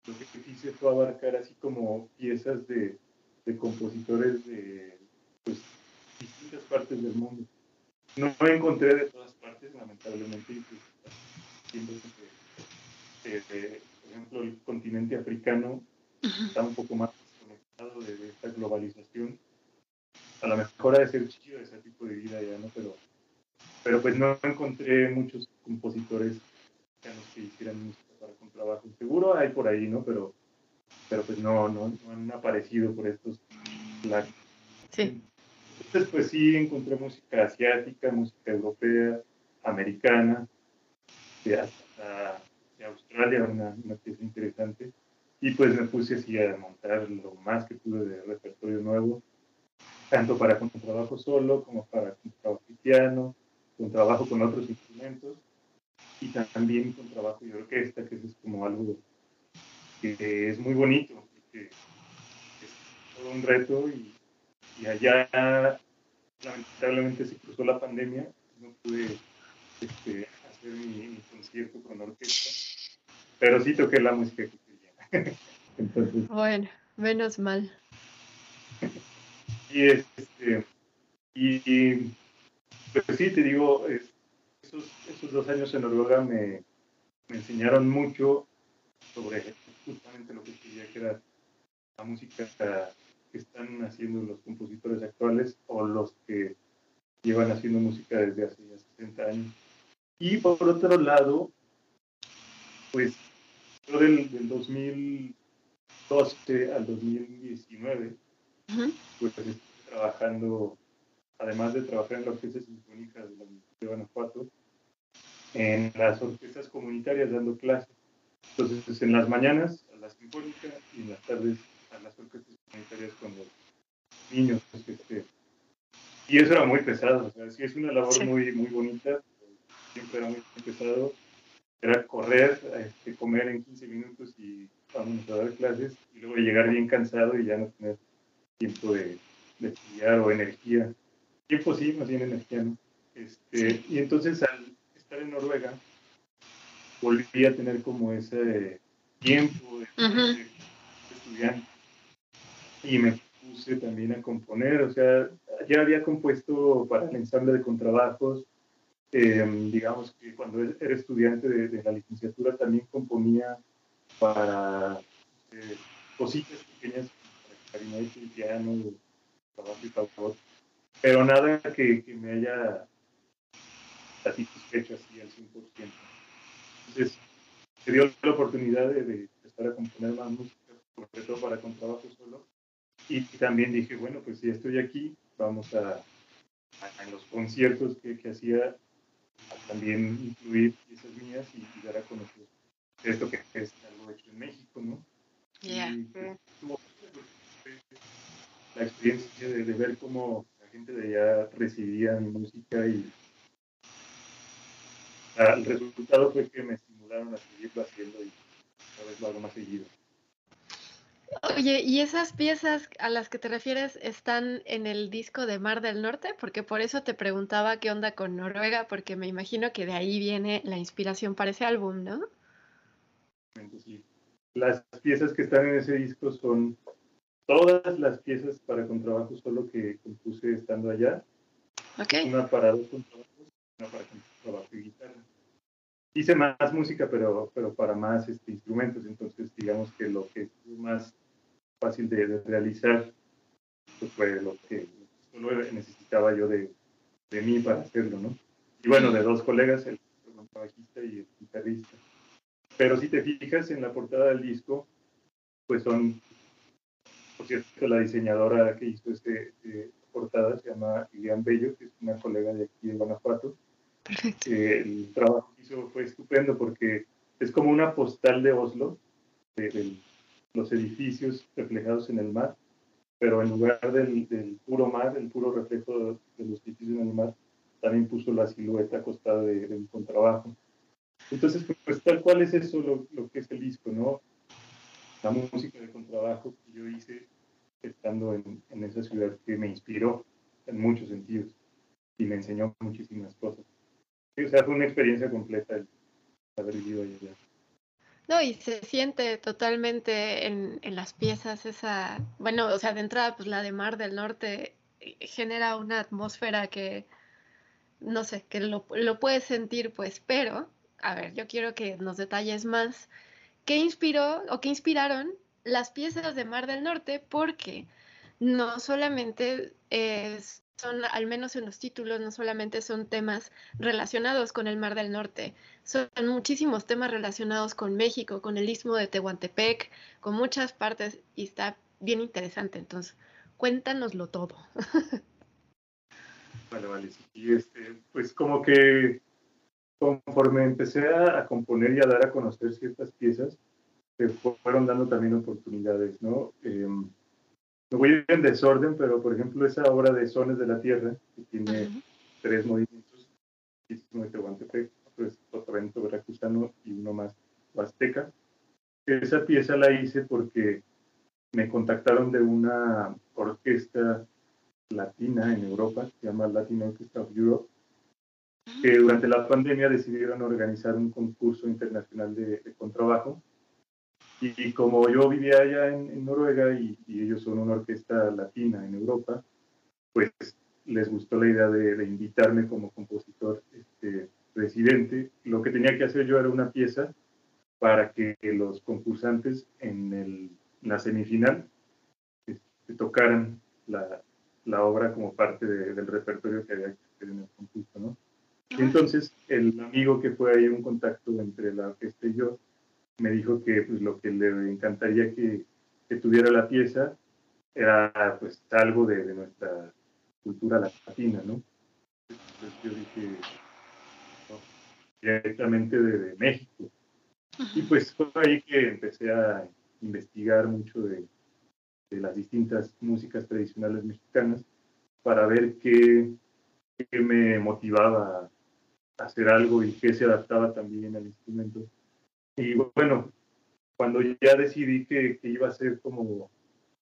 Lo que hice fue abarcar así como piezas de, de compositores de pues, distintas partes del mundo. No encontré de todas partes, lamentablemente, y pues, que, por ejemplo, el continente africano está un poco más desconectado de, esta globalización. A lo mejor ha de ser chido ese tipo de vida ya, ¿no? Pero, pero pues no encontré muchos compositores que hicieran música para contrabajo. Seguro hay por ahí, ¿no? Pero, pero pues no, no, no han aparecido por estos lados.
Sí.
Entonces, pues sí, encontré música asiática, música europea, americana, hasta Australia, una, una pieza interesante. Y pues me puse así a montar lo más que pude de repertorio nuevo, tanto para contrabajo solo como para contrabajo piano, con trabajo con otros instrumentos y también con trabajo de orquesta, que es como algo que es muy bonito, que es todo un reto y, y, allá lamentablemente se cruzó la pandemia, no pude este, hacer mi, concierto con orquesta, pero sí toqué la música que. Entonces,
bueno, menos mal.
y este y, pues sí te digo es, esos, dos años en Noruega me, me, enseñaron mucho sobre justamente lo que quería que era la música que están haciendo los compositores actuales o los que llevan haciendo música desde hace ya 60 años. Y por otro lado, pues del, del 2012 al 2019, pues estoy trabajando, además de trabajar en la Orquesta Sinfónica de la Universidad de Guanajuato, en las orquestas comunitarias dando clases. Entonces, en las mañanas a la sinfónica y en las tardes a las orquestas comunitarias con los niños. Este, y eso era muy pesado, o sea, sí es una labor muy, muy bonita, siempre era muy pesado. Era correr, este, comer en 15 minutos y vamos a dar clases, y luego llegar bien cansado y ya no tener tiempo de, de estudiar o energía. Tiempo sí, más bien energía, ¿no? Este, y entonces al, en Noruega, volví a tener como ese tiempo de, estudiante y me puse también a componer, o sea, ya había compuesto para el ensamble de contrabajos, em, digamos que cuando era estudiante de, la licenciatura también componía para eh, cositas pequeñas, para clarinete y piano, trabajo y favor, pero nada que, que me haya satisfecho así al 100%. Entonces, se dio la oportunidad de, de empezar a componer más música, sobre todo para contrabajo solo. Y, también dije, bueno, pues si estoy aquí, vamos a, en los conciertos que, que hacía, también incluir piezas mías y, dar a conocer esto que es algo hecho en México, ¿no?
Y,
pues, la experiencia de, de, ver cómo la gente de allá recibía mi música y el resultado fue que me estimularon a seguirlo haciendo y cada vez lo hago más seguido.
Oye, ¿y esas piezas a las que te refieres están en el disco de Mar del Norte? Porque por eso te preguntaba qué onda con Noruega, porque me imagino que de ahí viene la inspiración para ese álbum, ¿no?
Sí. Las piezas que están en ese disco son todas las piezas para contrabajo solo que compuse estando allá.
Okay.
Una para dos contrabajos, una para contrabajo y guitarra hice más música, pero, pero para más este, instrumentos, entonces digamos que lo que más fácil de, realizar pues fue lo que solo necesitaba yo de, de, mí para hacerlo, ¿no? Y bueno, de dos colegas, el bajista y el guitarrista. Pero si te fijas en la portada del disco, pues son, por cierto, la diseñadora que hizo este, este portada se llama Ilian Bello, que es una colega de aquí de Guanajuato. Eh, el trabajo que hizo fue estupendo porque es como una postal de Oslo, de, los edificios reflejados en el mar, pero en lugar del, del, puro mar, el puro reflejo de los edificios en el mar, también puso la silueta acostada de, de un contrabajo. Entonces, pues tal cual es eso lo, lo, que es el disco, ¿no? La música de contrabajo que yo hice estando en, en, esa ciudad que me inspiró en muchos sentidos y me enseñó muchísimas cosas. o sea, fue una experiencia completa el haber vivido allá.
No, y se siente totalmente en, las piezas esa, bueno, o sea, de entrada, pues la de Mar del Norte eh, genera una atmósfera que, no sé, que lo, lo puedes sentir, pues, pero a ver, yo quiero que nos detalles más qué inspiró o qué inspiraron las piezas de Mar del Norte, porque no solamente son, al menos en los títulos, no solamente son temas relacionados con el Mar del Norte, son muchísimos temas relacionados con México, con el istmo de Tehuantepec, con muchas partes y está bien interesante. Entonces, cuéntanoslo todo.
Vale, vale. Sí, este, pues como que conforme empecé a, componer y a dar a conocer ciertas piezas, se fueron dando también oportunidades, ¿no? Eh, me voy en desorden, pero por ejemplo esa obra de Sones de la Tierra, que tiene tres movimientos, uno de Tehuantepec, otro es Sotavento veracruzano y uno más huasteca. Esa pieza la hice porque me contactaron de una orquesta latina en Europa, se llama Latin Orchestra of Europe, que durante la pandemia decidieron organizar un concurso internacional de, contrabajo. Y, como yo vivía allá en, Noruega y, ellos son una orquesta latina en Europa, pues les gustó la idea de, invitarme como compositor este, residente. Lo que tenía que hacer yo era una pieza para que los concursantes en, el, la semifinal este, tocaran la, la, obra como parte del repertorio que había que hacer en el concurso, ¿no? Entonces, el amigo que fue ahí un contacto entre la orquesta y yo, me dijo que pues, lo que le encantaría que, que tuviera la pieza era pues algo de, de nuestra cultura latina, ¿no? Entonces yo dije, directamente de, México. Y pues fue ahí que empecé a investigar mucho de, de las distintas músicas tradicionales mexicanas para ver qué, qué me motivaba hacer algo y que se adaptaba también al instrumento. Y bueno, cuando ya decidí que, que iba a ser como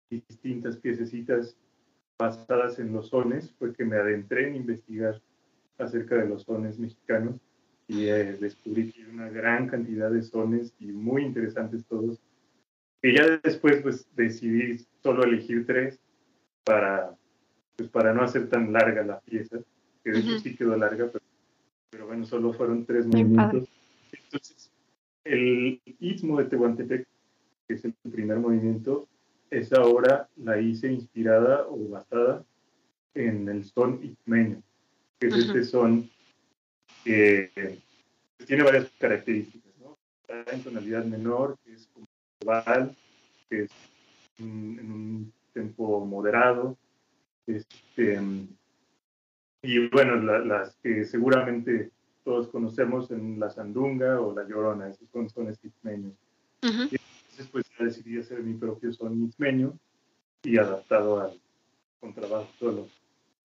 distintas piececitas basadas en los sones, fue que me adentré en investigar acerca de los sones mexicanos y eh, descubrí que hay una gran cantidad de sones y muy interesantes todos. Y ya después pues decidí solo elegir tres para, pues, para no hacer tan larga la pieza, que de hecho sí quedó larga, pero pero bueno, solo fueron tres movimientos. Entonces, el Istmo de Tehuantepec, que es el primer movimiento, esa obra la hice inspirada o basada en el son itmeño, que es este son que tiene varias características, ¿no? Está en tonalidad menor, que es como global, que es en un tempo moderado, este, y bueno, las que seguramente todos conocemos en la sandunga o la llorona, esos son sones ismeños. Entonces pues decidí hacer mi propio son ismeño y adaptado al contrabajo solo.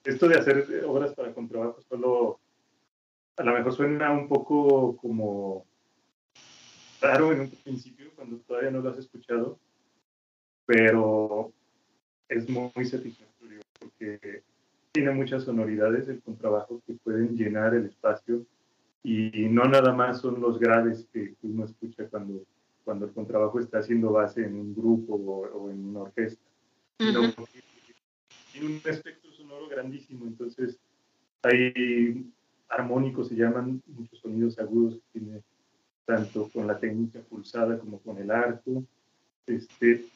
Esto de hacer obras para contrabajo solo a lo mejor suena un poco como raro en un principio cuando todavía no lo has escuchado, pero es muy, muy satisfactorio porque tiene muchas sonoridades el contrabajo que pueden llenar el espacio y no nada más son los graves que uno escucha cuando, cuando el contrabajo está haciendo base en un grupo o, en una orquesta, tiene un espectro sonoro grandísimo, entonces hay armónicos, se llaman muchos sonidos agudos que tiene tanto con la técnica pulsada como con el arco, este,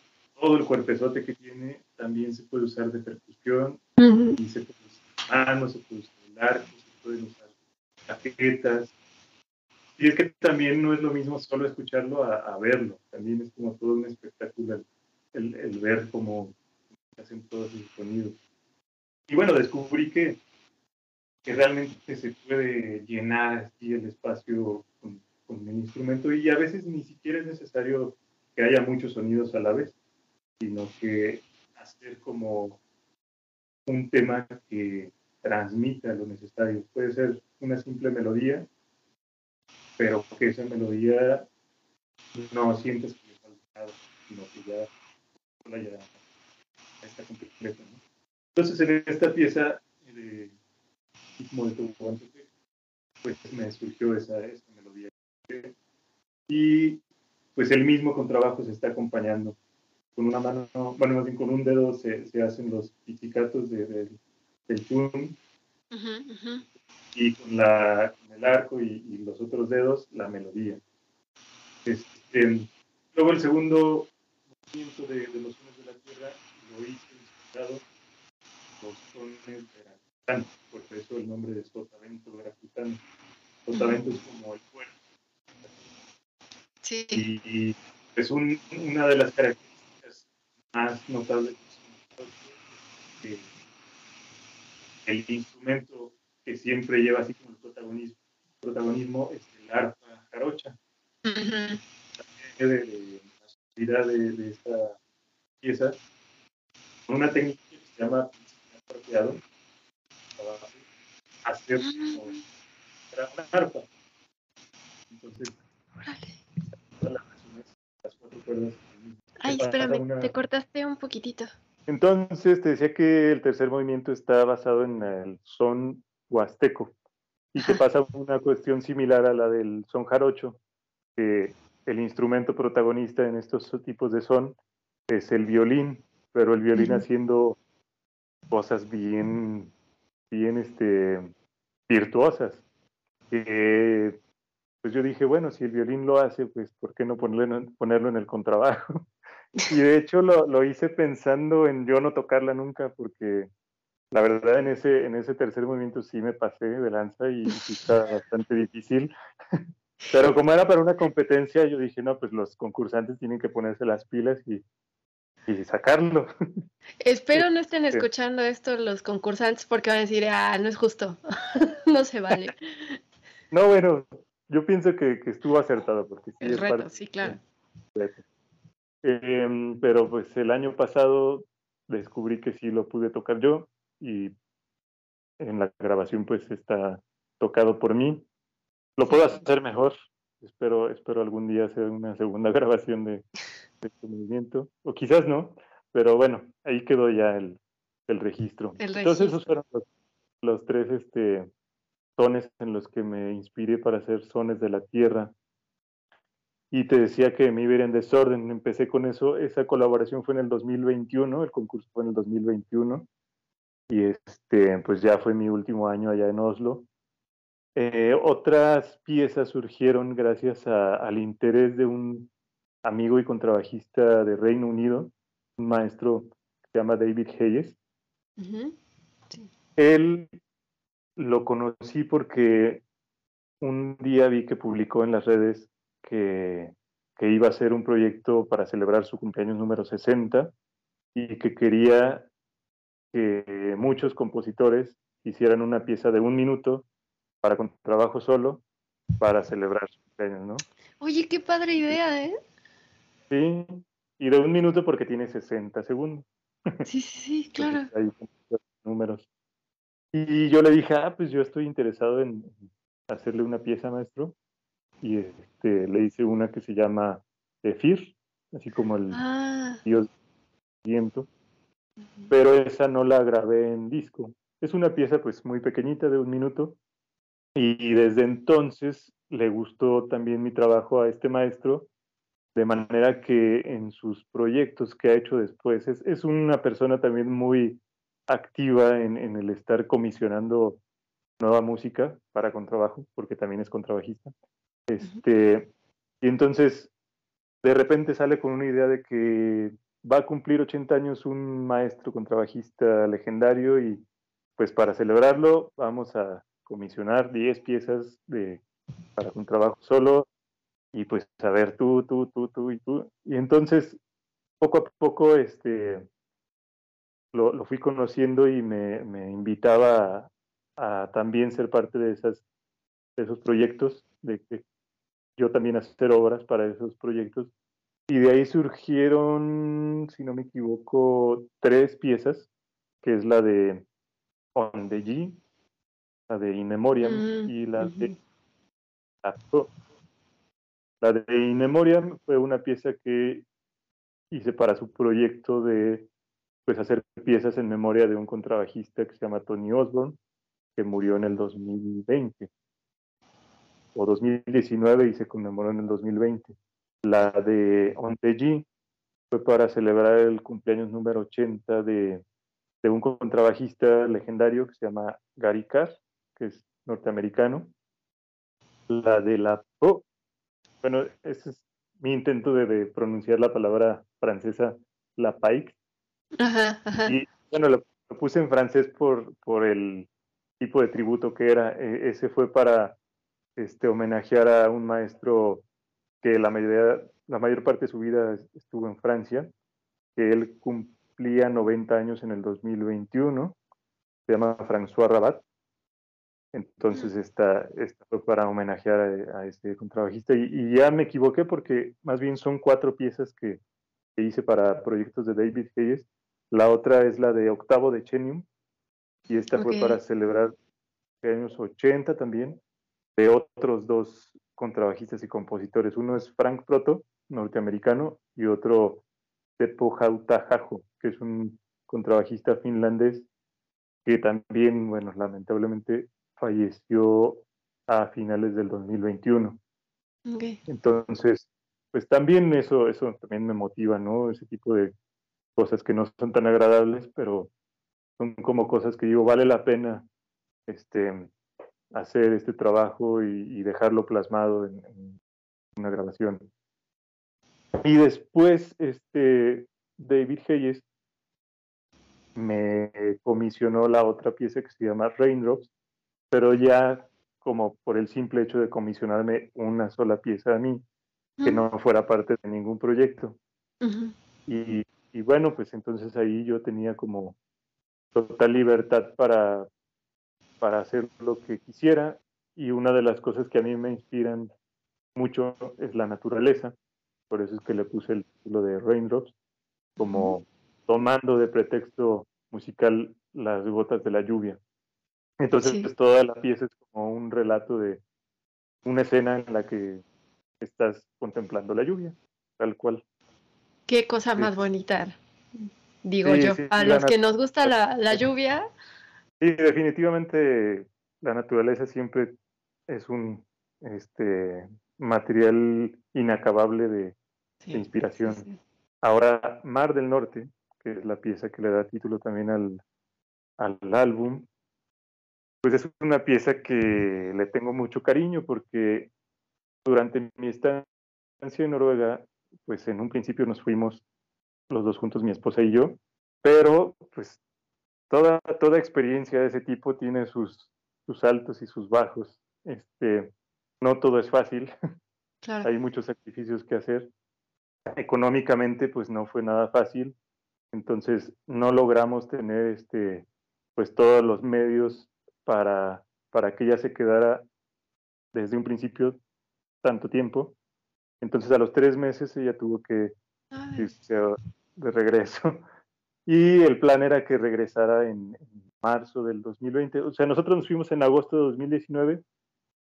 todo el cuerpezote que tiene también se puede usar de percusión y se puede usar manos, se puede usar el arco, se pueden usar tarjetas. Y es que también no es lo mismo solo escucharlo a, verlo, también es como todo un espectáculo el, el ver cómo hacen todos esos sonidos. Y bueno, descubrí que, que realmente se puede llenar así el espacio con, con el instrumento y a veces ni siquiera es necesario que haya muchos sonidos a la vez, sino que hacer como un tema que transmita lo necesario. Puede ser una simple melodía, pero que esa melodía no sientes que sino que ya, ya está completa. Entonces, en esta pieza de como de pues me surgió esa, esa melodía. Y pues el mismo contrabajo se está acompañando. Con una mano, bueno, más bien con un dedo se, se hacen los pizzicatos de, del tune. Y con, la, con el arco y, y, los otros dedos, la melodía. Este, luego el segundo movimiento de, de los sones de la tierra lo hice inspirado los sones veracrutanos, por eso el nombre de Sotavento veracrutano. Sotavento es como el cuerpo.
Sí.
Y, es un, una de las características más notables que el instrumento que siempre lleva así como el protagonismo, protagonismo es el arpa jarocha. Uh -huh. de, de, la de, de esta pieza, una técnica que se llama apropiado hacer como una arpa. Entonces, las cuatro cuerdas.
Ay, espérame, una... te cortaste un poquitito.
Entonces, te decía que el tercer movimiento está basado en el son huasteco y que pasa una cuestión similar a la del son jarocho, que el instrumento protagonista en estos tipos de son es el violín, pero el violín uh -huh. haciendo cosas bien, bien este, virtuosas. Eh, pues yo dije, bueno, si el violín lo hace, pues ¿por qué no ponerlo, ponerlo en el contrabajo? Y de hecho lo, lo, hice pensando en yo no tocarla nunca, porque la verdad en ese, en ese tercer movimiento sí me pasé de lanza y sí está bastante difícil. Pero como era para una competencia, yo dije, no, pues los concursantes tienen que ponerse las pilas y, y sacarlo.
Espero no estén escuchando esto los concursantes porque van a decir, ah, no es justo, no se vale.
No, bueno, yo pienso que, que estuvo acertado porque sí
el
es
reto, sí, claro.
Eh, pero pues el año pasado descubrí que sí lo pude tocar yo y en la grabación pues está tocado por mí. Lo puedo hacer mejor. Espero, espero algún día hacer una segunda grabación de, de este movimiento. O quizás no, pero bueno, ahí quedó ya el, el registro.
El registro.
Entonces esos fueron los, los tres este, tones en los que me inspiré para hacer sones de la tierra y te decía que me iba a ir en desorden. Empecé con eso. Esa colaboración fue en el 2021, el concurso fue en el 2021. Y este, pues ya fue mi último año allá en Oslo. Eh, otras piezas surgieron gracias a, al interés de un amigo y contrabajista de Reino Unido, un maestro que se llama David Hayes. Uh -huh. sí. Él lo conocí porque un día vi que publicó en las redes que, que, iba a ser un proyecto para celebrar su cumpleaños número 60 y que quería que muchos compositores hicieran una pieza de un minuto para con trabajo solo para celebrar su cumpleaños, ¿no?
Oye, qué padre idea, ¿eh?
Sí, y de un minuto porque tiene 60 segundos.
Sí, sí, sí, claro.
Hay números. Y yo le dije, ah, pues yo estoy interesado en hacerle una pieza, maestro y este, le hice una que se llama Efir, así como el
ah.
dios viento, uh -huh. pero esa no la grabé en disco. Es una pieza pues muy pequeñita de un minuto y desde entonces le gustó también mi trabajo a este maestro, de manera que en sus proyectos que ha hecho después es, es una persona también muy activa en, en el estar comisionando nueva música para contrabajo, porque también es contrabajista. Este, y entonces, de repente sale con una idea de que va a cumplir 80 años un maestro contrabajista legendario y pues para celebrarlo vamos a comisionar 10 piezas de para un trabajo solo y pues a ver tú, tú, tú, tú y tú. Y entonces, poco a poco, este, lo, lo fui conociendo y me, me invitaba a, también ser parte de, esas, de esos proyectos, de yo también hacer obras para esos proyectos. Y de ahí surgieron, si no me equivoco, tres piezas, que es la de On the G, la de In Memoriam
Mm,
y la de. La de In Memoriam fue una pieza que hice para su proyecto de pues hacer piezas en memoria de un contrabajista que se llama Tony Osborne, que murió en el 2020 o 2019 y se conmemoró en el 2020. La de Onteji fue para celebrar el cumpleaños número 80 de, de un contrabajista legendario que se llama Gary Carr, que es norteamericano. La de la Po, bueno, ese es mi intento de, de pronunciar la palabra francesa, la Pike,
Ajá, ajá.
y bueno, lo, lo puse en francés por, por el tipo de tributo que era. E- ese fue para este, homenajear a un maestro que la, mayoría, la mayor parte de su vida es- estuvo en Francia, que él cumplía 90 años en el 2021. Se llama François Rabat. Entonces esta, esta fue para homenajear a, a este contrabajista. Y, y ya me equivoqué porque más bien son cuatro piezas que, que hice para proyectos de David Hayes. La otra es la de Octavo de Chenium. Y esta fue para celebrar años 80 también, de otros dos contrabajistas y compositores. Uno es Frank Proto, norteamericano, y otro Teppo Hautahajo, que es un contrabajista finlandés que también, bueno, lamentablemente falleció a finales del 2021.
Ok.
Entonces, pues también eso, eso también me motiva, ¿no? Ese tipo de cosas que no son tan agradables, pero son como cosas que digo, vale la pena este, hacer este trabajo y, y dejarlo plasmado en, en una grabación. Y después, este, David Hayes me comisionó la otra pieza que se llama Raindrops, pero ya como por el simple hecho de comisionarme una sola pieza a mí, que no fuera parte de ningún proyecto. Y, y bueno, pues entonces ahí yo tenía como total libertad para, para hacer lo que quisiera y una de las cosas que a mí me inspiran mucho es la naturaleza, por eso es que le puse el título de Raindrops, como tomando de pretexto musical las gotas de la lluvia. Entonces
Sí.
pues, toda la pieza es como un relato de una escena en la que estás contemplando la lluvia, tal cual.
Qué cosa
Sí.
más bonita, digo
Sí,
yo. A los que nos gusta la, la lluvia,
Sí, definitivamente la naturaleza siempre es un este, material inacabable de,
sí,
de inspiración.
sí, sí.
Ahora, Mar del Norte, que es la pieza que le da título también al, al álbum, pues es una pieza que le tengo mucho cariño porque durante mi estancia en Noruega, pues en un principio nos fuimos los dos juntos, mi esposa y yo, pero pues toda, toda experiencia de ese tipo tiene sus, sus altos y sus bajos. Este, no todo es fácil,
Claro.
hay muchos sacrificios que hacer. Económicamente, pues no fue nada fácil, entonces no logramos tener este, pues todos los medios para, para que ella se quedara desde un principio tanto tiempo. Entonces a los tres meses ella tuvo que irse de regreso y el plan era que regresara en, en marzo del 2020. O sea, nosotros nos fuimos en agosto de 2019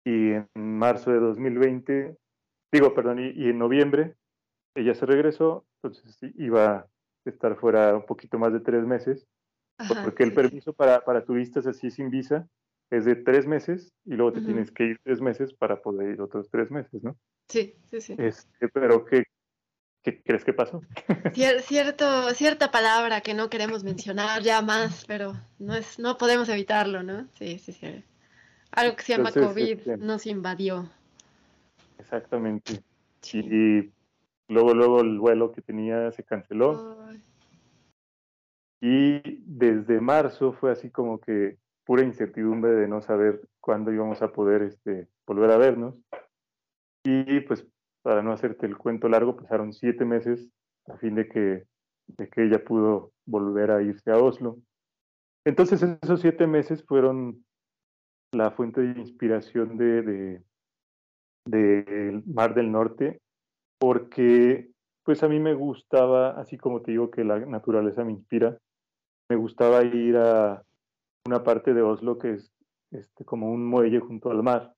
y en marzo de 2020, digo, perdón, y, y en noviembre ella se regresó, entonces iba a estar fuera un poquito más de tres meses,
ajá,
porque el
sí, sí.
permiso para, para turistas así sin visa es de tres meses y luego te
Ujú.
tienes que ir tres meses para poder ir otros tres meses, ¿no?
Sí, sí, sí.
Este, pero ¿qué, qué crees que pasó?
Cier- cierto, cierta palabra que no queremos mencionar ya más, pero no es, no podemos evitarlo, ¿no? Sí, sí, sí. Algo que se llama
Entonces,
COVID
este,
nos invadió.
Exactamente.
Sí.
Y luego, luego el vuelo que tenía se canceló. Y desde marzo fue así como que pura incertidumbre de no saber cuándo íbamos a poder este, volver a vernos. Y pues para no hacerte el cuento largo, pasaron siete meses a fin de que, de que ella pudo volver a irse a Oslo. Entonces esos siete meses fueron la fuente de inspiración de, de, de Mar del Norte, porque pues a mí me gustaba, así como te digo que la naturaleza me inspira, me gustaba ir a una parte de Oslo que es este, como un muelle junto al mar,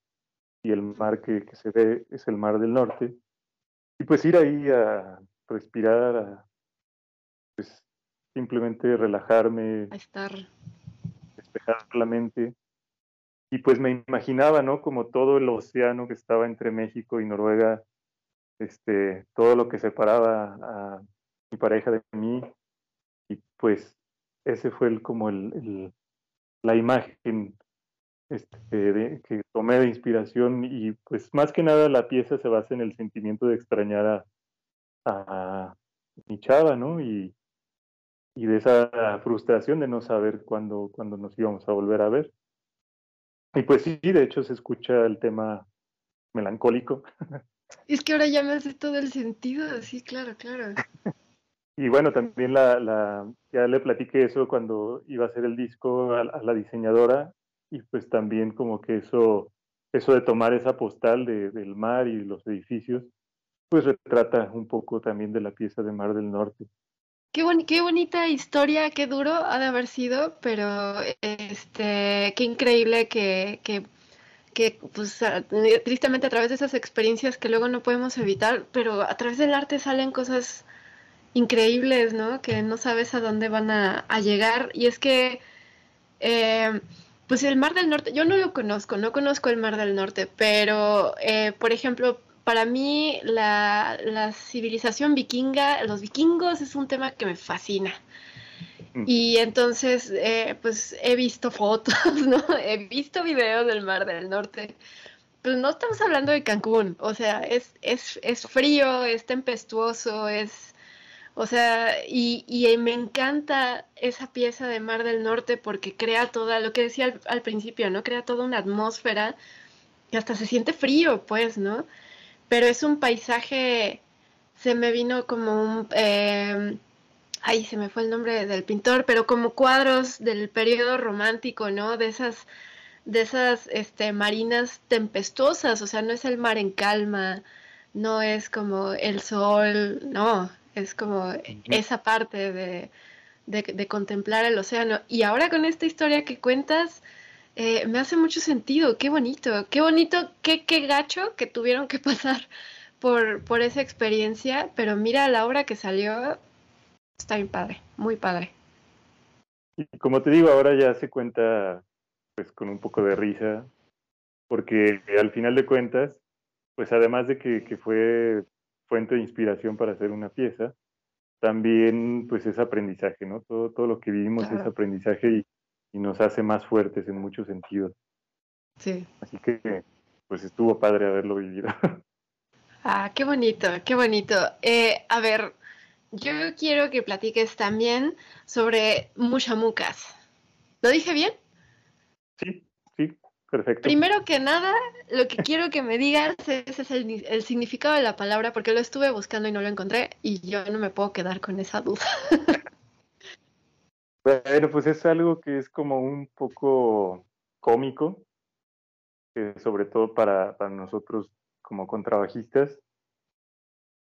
y el mar que, que se ve es el Mar del Norte, y pues ir ahí a respirar, a pues simplemente relajarme,
a estar,
despejar la mente. Y pues me imaginaba, ¿no? Como todo el océano que estaba entre México y Noruega, este, todo lo que separaba a mi pareja de mí. Y pues ese fue el, como el, el la imagen este, de, que tomé de inspiración y pues más que nada la pieza se basa en el sentimiento de extrañar a, a mi chava, ¿no? Y, y de esa frustración de no saber cuándo, cuándo nos íbamos a volver a ver. Y pues sí, de hecho se escucha el tema melancólico.
Es que ahora ya me hace todo el sentido, sí, claro, claro.
y bueno, también la, la, ya le platiqué eso cuando iba a hacer el disco a, a, la diseñadora y pues también como que eso, eso de tomar esa postal de, del mar y los edificios, pues retrata un poco también de la pieza de Mar del Norte.
Qué, bon qué bonita historia, qué duro ha de haber sido, pero este, qué increíble que, que, que pues, tristemente a través de esas experiencias que luego no podemos evitar, pero a través del arte salen cosas increíbles, ¿no? Que no sabes a dónde van a, a llegar. Y es que, eh, pues el Mar del Norte, yo no lo conozco, no conozco el Mar del Norte, pero, eh, por ejemplo, para mí la, la, civilización vikinga, los vikingos es un tema que me fascina. Y entonces, eh, pues he visto fotos, ¿no? He visto videos del Mar del Norte. Pero no estamos hablando de Cancún, o sea, es, es, es frío, es tempestuoso, es... O sea, y, y, me encanta esa pieza de Mar del Norte porque crea toda, lo que decía al, al principio, ¿no? Crea toda una atmósfera que hasta se siente frío, pues, ¿no? pero es un paisaje, se me vino como un, eh, ay, se me fue el nombre del pintor, pero como cuadros del periodo romántico, ¿no? De esas, de esas, este, marinas tempestuosas, o sea, no es el mar en calma, no es como el sol, no, es como esa parte de, de, de contemplar el océano. Y ahora con esta historia que cuentas, eh, me hace mucho sentido, qué bonito, qué bonito, qué, qué gacho que tuvieron que pasar por, por esa experiencia, pero mira la obra que salió, está bien padre, muy padre.
Y como te digo, ahora ya se cuenta pues con un poco de risa, porque al final de cuentas, pues además de que, que fue fuente de inspiración para hacer una pieza, también pues es aprendizaje, ¿no? Todo, todo lo que vivimos claro. es aprendizaje y, y nos hace más fuertes en muchos sentidos.
Sí.
Así que, pues estuvo padre haberlo vivido.
Ah, qué bonito, qué bonito. Eh, a ver, yo quiero que platiques también sobre mushamucas. ¿Lo dije bien?
Sí, perfecto.
Primero que nada, lo que quiero que me digas es, es el, el, significado de la palabra, porque lo estuve buscando y no lo encontré, y yo no me puedo quedar con esa duda.
Bueno, pues es algo que es como un poco cómico, eh, sobre todo para, para, nosotros como contrabajistas.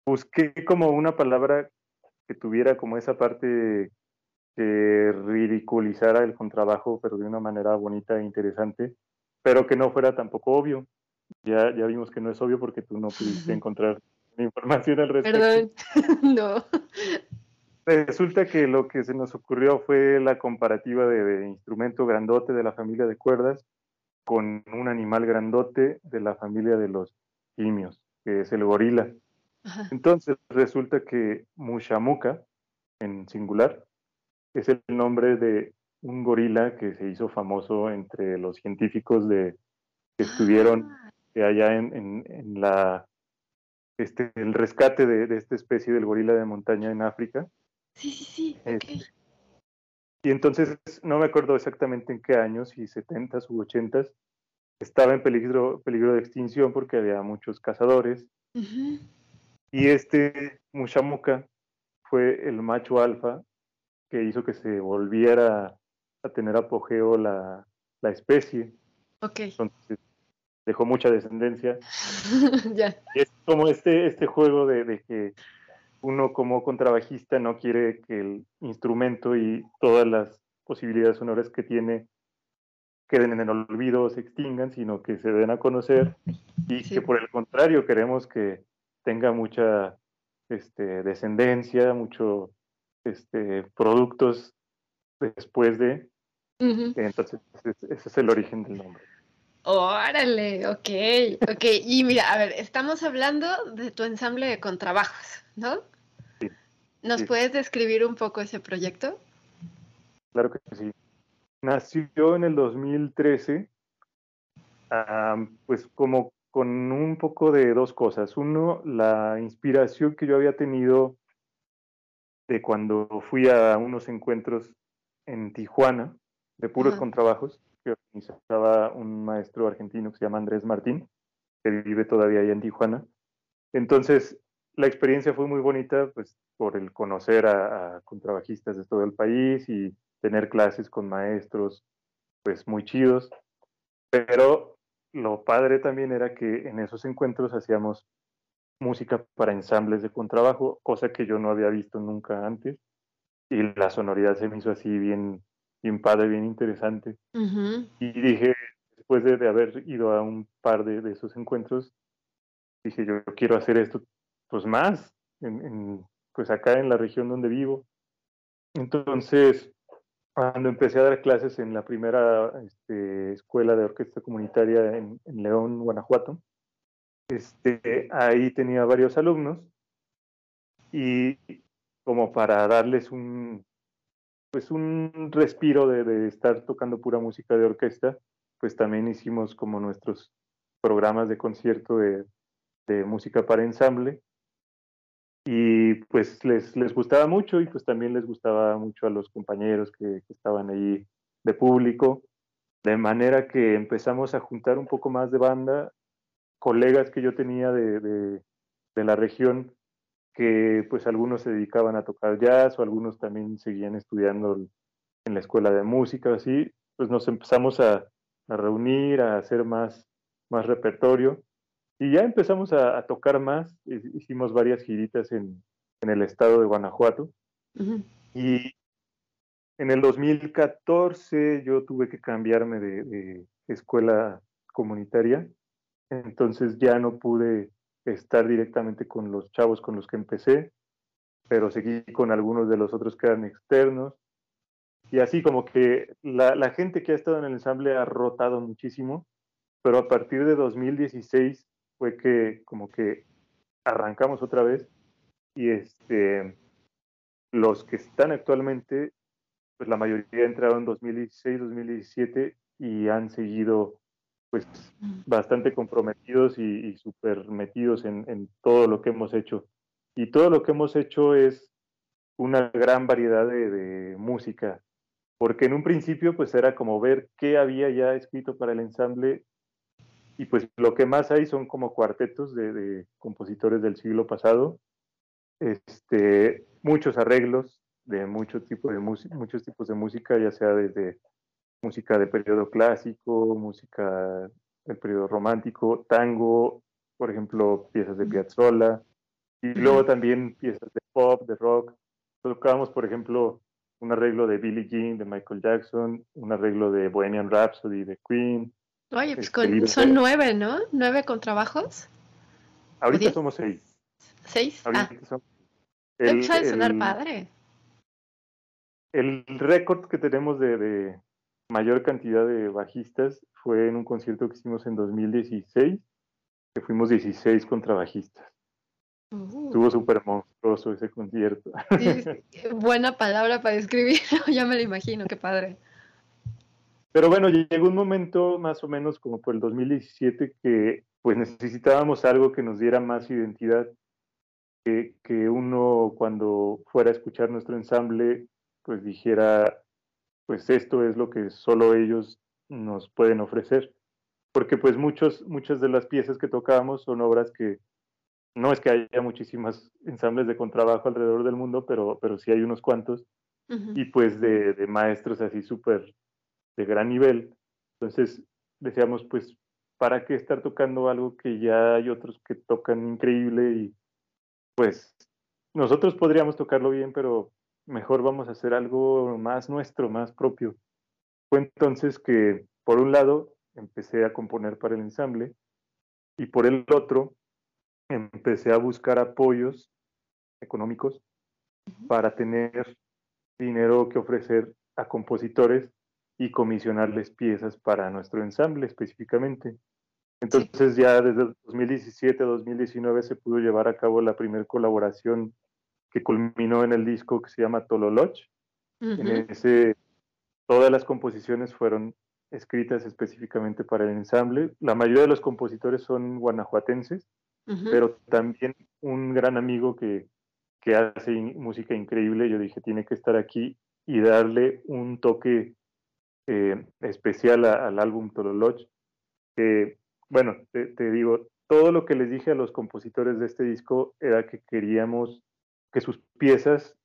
Busqué como una palabra que tuviera como esa parte que ridiculizara el contrabajo, pero de una manera bonita e interesante, pero que no fuera tampoco obvio. Ya, ya vimos que no es obvio porque tú no pudiste encontrar información al respecto.
Perdón, no.
Resulta que lo que se nos ocurrió fue la comparativa de, de, instrumento grandote de la familia de cuerdas con un animal grandote de la familia de los simios, que es el gorila. Ajá. Entonces resulta que Mushamuka, en singular, es el nombre de un gorila que se hizo famoso entre los científicos de, que estuvieron ah. allá en, en, en la este, el rescate de, de, esta especie del gorila de montaña en África.
Sí, sí, sí. Okay.
Y entonces, no me acuerdo exactamente en qué años, si 70s u 80s, estaba en peligro, peligro de extinción porque había muchos cazadores. Y este Mushamuka fue el macho alfa que hizo que se volviera a tener apogeo la, la especie.
Ok.
Entonces, dejó mucha descendencia.
ya.
Es como este, este juego de, de, que uno como contrabajista no quiere que el instrumento y todas las posibilidades sonoras que tiene queden en el olvido o se extingan, sino que se den a conocer y sí. que por el contrario queremos que tenga mucha este, descendencia, mucho este, productos después de. Uh -huh. Entonces, ese, es el origen del nombre.
Órale, ok, ok. Y mira, a ver, estamos hablando de tu ensamble de contrabajos, ¿no?
Sí.
¿Nos
sí.
puedes describir un poco ese proyecto?
Claro que sí. Nació en el 2013, uh, pues como con un poco de dos cosas. Uno, la inspiración que yo había tenido de cuando fui a unos encuentros en Tijuana, de puros contrabajos, que organizaba un maestro argentino que se llama Andrés Martín, que vive todavía ahí en Tijuana. Entonces, la experiencia fue muy bonita, pues, por el conocer a, a contrabajistas de todo el país y tener clases con maestros, pues, muy chidos. Pero lo padre también era que en esos encuentros hacíamos música para ensambles de contrabajo, cosa que yo no había visto nunca antes. Y la sonoridad se me hizo así bien, bien padre, bien interesante.
Uh -huh.
Y dije, después de, de, haber ido a un par de, de, esos encuentros, dije, yo quiero hacer esto pues más, en, en, pues acá en la región donde vivo. Entonces, cuando empecé a dar clases en la primera este, escuela de orquesta comunitaria en, en, León, Guanajuato, este, ahí tenía varios alumnos y como para darles un, pues un respiro de, estar tocando pura música de orquesta, pues también hicimos como nuestros programas de concierto de, música para ensamble. Y pues les, les gustaba mucho y pues también les gustaba mucho a los compañeros que, estaban ahí de público, de manera que empezamos a juntar un poco más de banda, colegas que yo tenía de, de la región, que pues algunos se dedicaban a tocar jazz o algunos también seguían estudiando en la escuela de música, así, pues nos empezamos a, a reunir, a hacer más, más repertorio y ya empezamos a, a, tocar más, hicimos varias giritas en, en el estado de Guanajuato.
Uh -huh.
Y en el 2014 yo tuve que cambiarme de, de, escuela comunitaria, entonces ya no pude estar directamente con los chavos con los que empecé, pero seguí con algunos de los otros que eran externos. Y así como que la, gente que ha estado en el ensamble ha rotado muchísimo, pero a partir de 2016 fue que como que arrancamos otra vez y este los que están actualmente pues la mayoría entraron en 2016 2017 y han seguido pues bastante comprometidos y, y súper metidos en, en, todo lo que hemos hecho. Y todo lo que hemos hecho es una gran variedad de, de música porque en un principio pues era como ver qué había ya escrito para el ensamble y pues lo que más hay son como cuartetos de, de compositores del siglo pasado, este, muchos arreglos de mucho tipo de muchos tipos de música, ya sea desde música de periodo clásico, música del periodo romántico, tango, por ejemplo, piezas de Piazzolla, y luego también piezas de pop, de rock. Tocábamos, por ejemplo, un arreglo de Billie Jean, de Michael Jackson, un arreglo de Bohemian Rhapsody, de Queen,
Oye, pues con, son nueve, ¿no? ¿Nueve contrabajos?
Ahorita somos seis.
¿Seis?
Ahorita
ah.
son,
el, el, sonar padre.
El récord que tenemos de, de, mayor cantidad de bajistas fue en un concierto que hicimos en 2016, que fuimos 16 contrabajistas. Uh. Estuvo súper monstruoso ese concierto.
Sí, buena palabra para describirlo, ya me lo imagino, qué padre.
Pero bueno, llegó un momento más o menos como por el 2017 que pues necesitábamos algo que nos diera más identidad, que, que uno cuando fuera a escuchar nuestro ensamble pues dijera, pues esto es lo que solo ellos nos pueden ofrecer. Porque pues muchos, muchas de las piezas que tocamos son obras que no es que haya muchísimas ensambles de contrabajo alrededor del mundo, pero, pero sí hay unos cuantos, y pues de, de maestros así súper de gran nivel. Entonces decíamos, pues, ¿para qué estar tocando algo que ya hay otros que tocan increíble? Y pues nosotros podríamos tocarlo bien, pero mejor vamos a hacer algo más nuestro, más propio. Fue entonces que, por un lado, empecé a componer para el ensamble y por el otro, empecé a buscar apoyos económicos para tener dinero que ofrecer a compositores y comisionarles piezas para nuestro ensamble específicamente. Entonces ya desde 2017 a 2019 se pudo llevar a cabo la primera colaboración que culminó en el disco que se llama Tololoch. En ese, todas las composiciones fueron escritas específicamente para el ensamble. La mayoría de los compositores son guanajuatenses, pero también un gran amigo que, que hace música increíble, yo dije, tiene que estar aquí y darle un toque eh, especial al álbum Tololoch. Que, bueno, te, te digo, todo lo que les dije a los compositores de este disco era que queríamos que sus piezas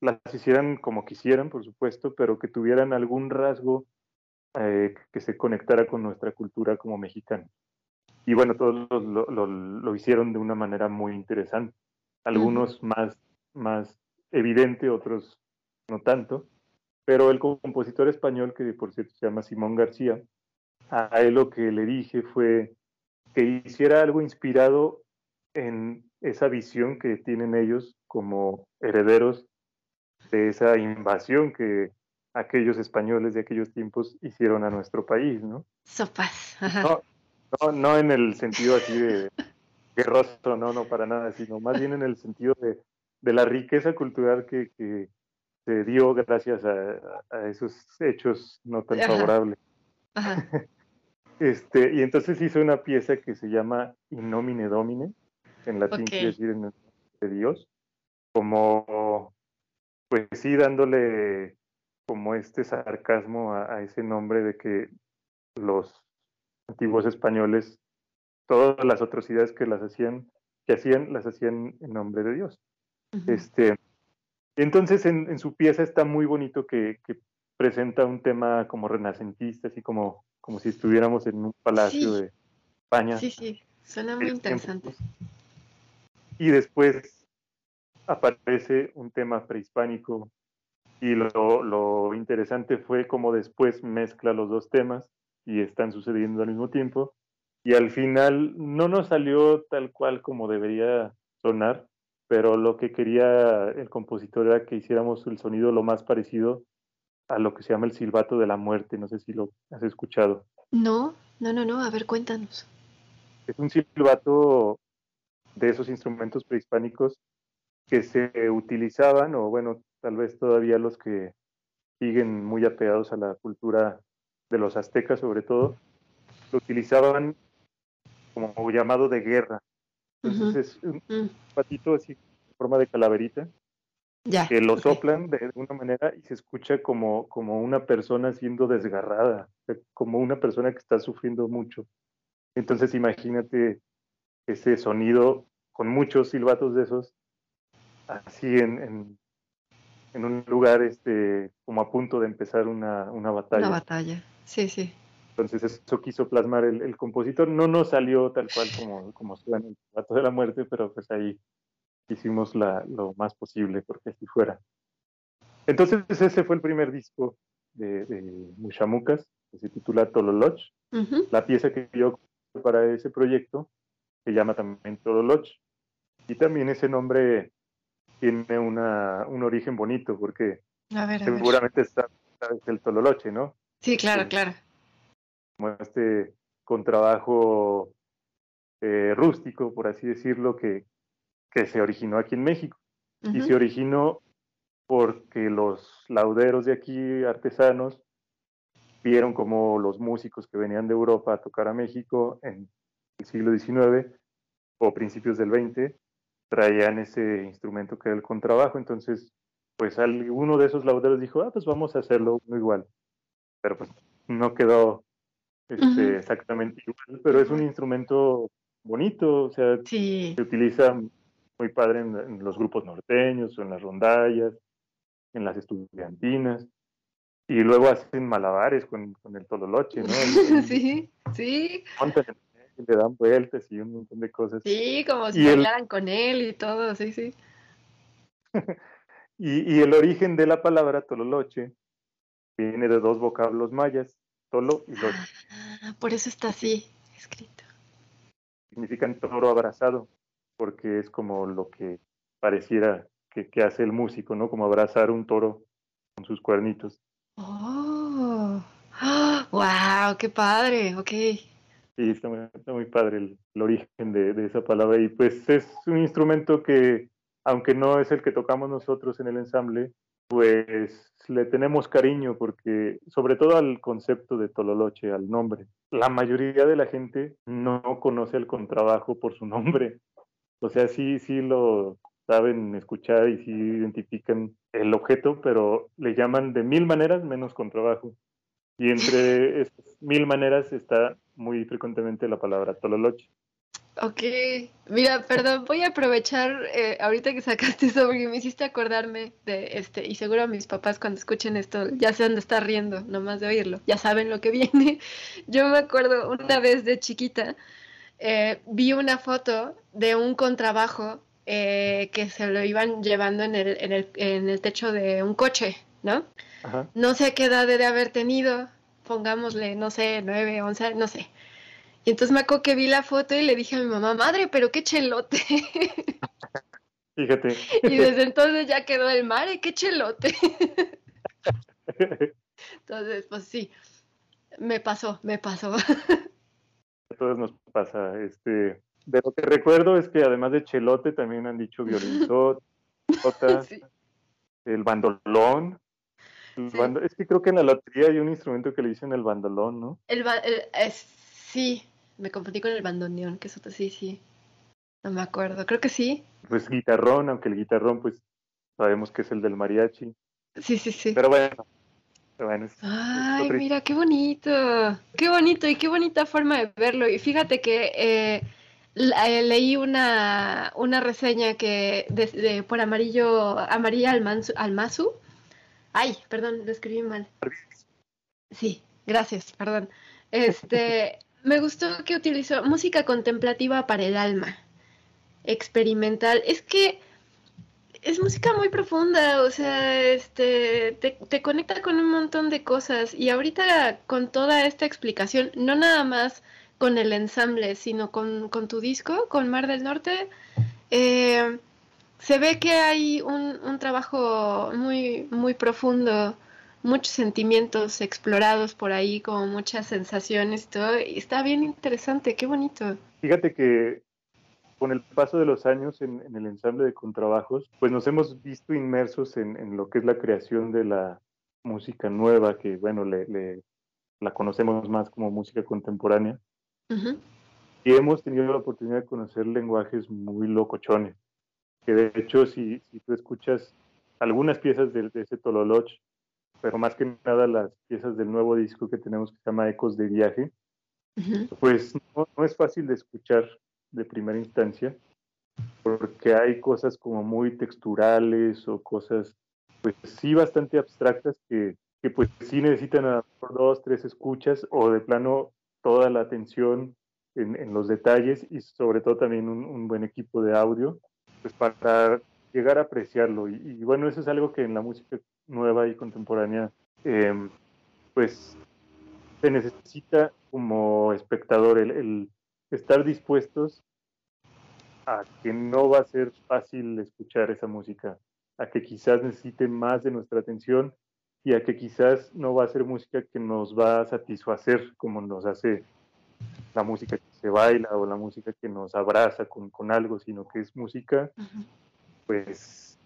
las hicieran como quisieran, por supuesto, pero que tuvieran algún rasgo eh, que se conectara con nuestra cultura como mexicana. Y bueno, todos lo, hicieron de una manera muy interesante. Algunos más, más evidente, otros no tanto. Pero el compositor español, que por cierto se llama Simón García, a él lo que le dije fue que hiciera algo inspirado en esa visión que tienen ellos como herederos de esa invasión que aquellos españoles de aquellos tiempos hicieron a nuestro país, ¿no?
Sopas.
No, no, en el sentido así de guerroso, no, no, para nada, sino más bien en el sentido de, de la riqueza cultural que, que, se dio gracias a, a, esos hechos no tan favorables. Este, y entonces hizo una pieza que se llama Innomine Domine, en latín quiere decir en el de Dios, como, pues sí, dándole como este sarcasmo a, ese nombre de que los antiguos españoles, todas las atrocidades que las hacían, que hacían, las hacían en nombre de Dios. Este, entonces en, su pieza está muy bonito que, presenta un tema como renacentista, así como, como si estuviéramos en un palacio de España.
Sí, sí, suena muy interesante.
Y después aparece un tema prehispánico y lo, lo, interesante fue cómo después mezcla los dos temas y están sucediendo al mismo tiempo. Y al final no nos salió tal cual como debería sonar, pero lo que quería el compositor era que hiciéramos el sonido lo más parecido a lo que se llama el silbato de la muerte. No sé si lo has escuchado.
No, no, no, no. A ver, cuéntanos.
Es un silbato de esos instrumentos prehispánicos que se utilizaban, o bueno, tal vez todavía los que siguen muy apegados a la cultura de los aztecas sobre todo, lo utilizaban como llamado de guerra. Entonces es un mm. patito así en forma de calaverita, que lo soplan de una manera y se escucha como, como una persona siendo desgarrada, como una persona que está sufriendo mucho. Entonces imagínate ese sonido con muchos silbatos de esos, así en, en, un lugar este, como a punto de empezar una, una batalla.
Una batalla, sí, sí.
Entonces eso quiso plasmar el, el compositor. No nos salió tal cual como, como suena el silbato de la muerte, pero pues ahí hicimos la, lo más posible porque así fuera. Entonces ese fue el primer disco de, de Mushamucas, que se titula Tololoch. La pieza que yo para ese proyecto se llama también Tololoch. Y también ese nombre tiene una, un origen bonito, porque seguramente está el Tololoche, ¿no?
Sí, claro, claro.
Como este contrabajo eh, rústico, por así decirlo, que, que se originó aquí en México. Y se originó porque los lauderos de aquí, artesanos, vieron como los músicos que venían de Europa a tocar a México en siglo XIX o principios del XX traían ese instrumento que era el contrabajo, entonces pues alguno de esos lauderos dijo, ah, pues vamos a hacerlo igual. Pero pues no quedó este, exactamente igual, pero es un instrumento bonito, o sea, se utiliza muy padre en, los grupos norteños, en las rondallas, en las estudiantinas, y luego hacen malabares con, con el tololoche, ¿no?
sí, sí.
Le dan vueltas y un montón de cosas.
Sí, como si bailaran con él y todo, sí, sí.
y, y el origen de la palabra tololoche viene de dos vocablos mayas, tolo y loche.
Ah, por eso está así escrito.
Significan toro abrazado porque es como lo que pareciera que, hace el músico, ¿no? Como abrazar un toro con sus cuernitos.
¡Oh! ¡Wow! ¡Qué padre! Ok.
Sí, está muy, padre el, origen de, de, esa palabra. Y pues es un instrumento que, aunque no es el que tocamos nosotros en el ensamble, pues le tenemos cariño porque, sobre todo al concepto de Tololoche, al nombre. La mayoría de la gente no conoce el contrabajo por su nombre. O sea, sí, sí lo saben escuchar y sí identifican el objeto, pero le llaman de mil maneras menos con trabajo. Y entre esas mil maneras está muy frecuentemente la palabra tololoche.
Ok, mira, perdón, voy a aprovechar eh, ahorita que sacaste eso porque me hiciste acordarme de este, y seguro mis papás cuando escuchen esto ya se han de estar riendo, nomás de oírlo, ya saben lo que viene. Yo me acuerdo una vez de chiquita, eh, vi una foto de un contrabajo eh, que se lo iban llevando en el, en, el, en el techo de un coche, ¿no? No sé qué edad de haber tenido, pongámosle, no sé, nueve, once, no sé. Y entonces me acuerdo que vi la foto y le dije a mi mamá, madre, pero qué chelote.
Fíjate.
Y desde entonces ya quedó el madre, qué chelote. Entonces, pues sí, me pasó, me pasó.
A todos nos pasa. Este, de lo que recuerdo es que además de chelote también han dicho violinzot, el bandolón. Es que creo que en la lotería hay un instrumento que le dicen el bandolón, ¿no?
El, sí, me confundí con el bandoneón, que es otro, sí, sí. No me acuerdo, creo que sí.
Pues guitarrón, aunque el guitarrón, pues sabemos que es el del mariachi.
Sí, sí, sí.
Pero bueno,
Ay, mira, qué bonito, qué bonito y qué bonita forma de verlo. Y fíjate que eh, eh, leí una, una reseña que de, por Amarillo, Amarilla Almazu. Ay, perdón, lo escribí mal. Sí, gracias, perdón. Este, me gustó que utilizó música contemplativa para el alma, experimental. Es que es música muy profunda, o sea, este, te, conecta con un montón de cosas y ahorita con toda esta explicación, no nada más con el ensamble, sino con, tu disco, con Mar del Norte, eh, se ve que hay un, trabajo muy, muy profundo, muchos sentimientos explorados por ahí, como muchas sensaciones, todo, y está bien interesante, qué bonito.
Fíjate que con el paso de los años en, el ensamble de contrabajos, pues nos hemos visto inmersos en, lo que es la creación de la música nueva, que bueno, le, la conocemos más como música contemporánea. Y hemos tenido la oportunidad de conocer lenguajes muy locochones, que de hecho si, si tú escuchas algunas piezas de, ese Tololoch, pero más que nada las piezas del nuevo disco que tenemos que se llama Ecos de Viaje, pues no, no, es fácil de escuchar de primera instancia, porque hay cosas como muy texturales o cosas, pues sí, bastante abstractas que, que pues sí necesitan a dos, tres escuchas o de plano toda la atención en, en los detalles y sobre todo también un, buen equipo de audio, pues para llegar a apreciarlo. Y, bueno, eso es algo que en la música nueva y contemporánea, em, pues se necesita como espectador el estar dispuestos a que no va a ser fácil escuchar esa música, a que quizás necesite más de nuestra atención y a que quizás no va a ser música que nos va a satisfacer como nos hace la música que se baila o la música que nos abraza con, algo, sino que es música, pues,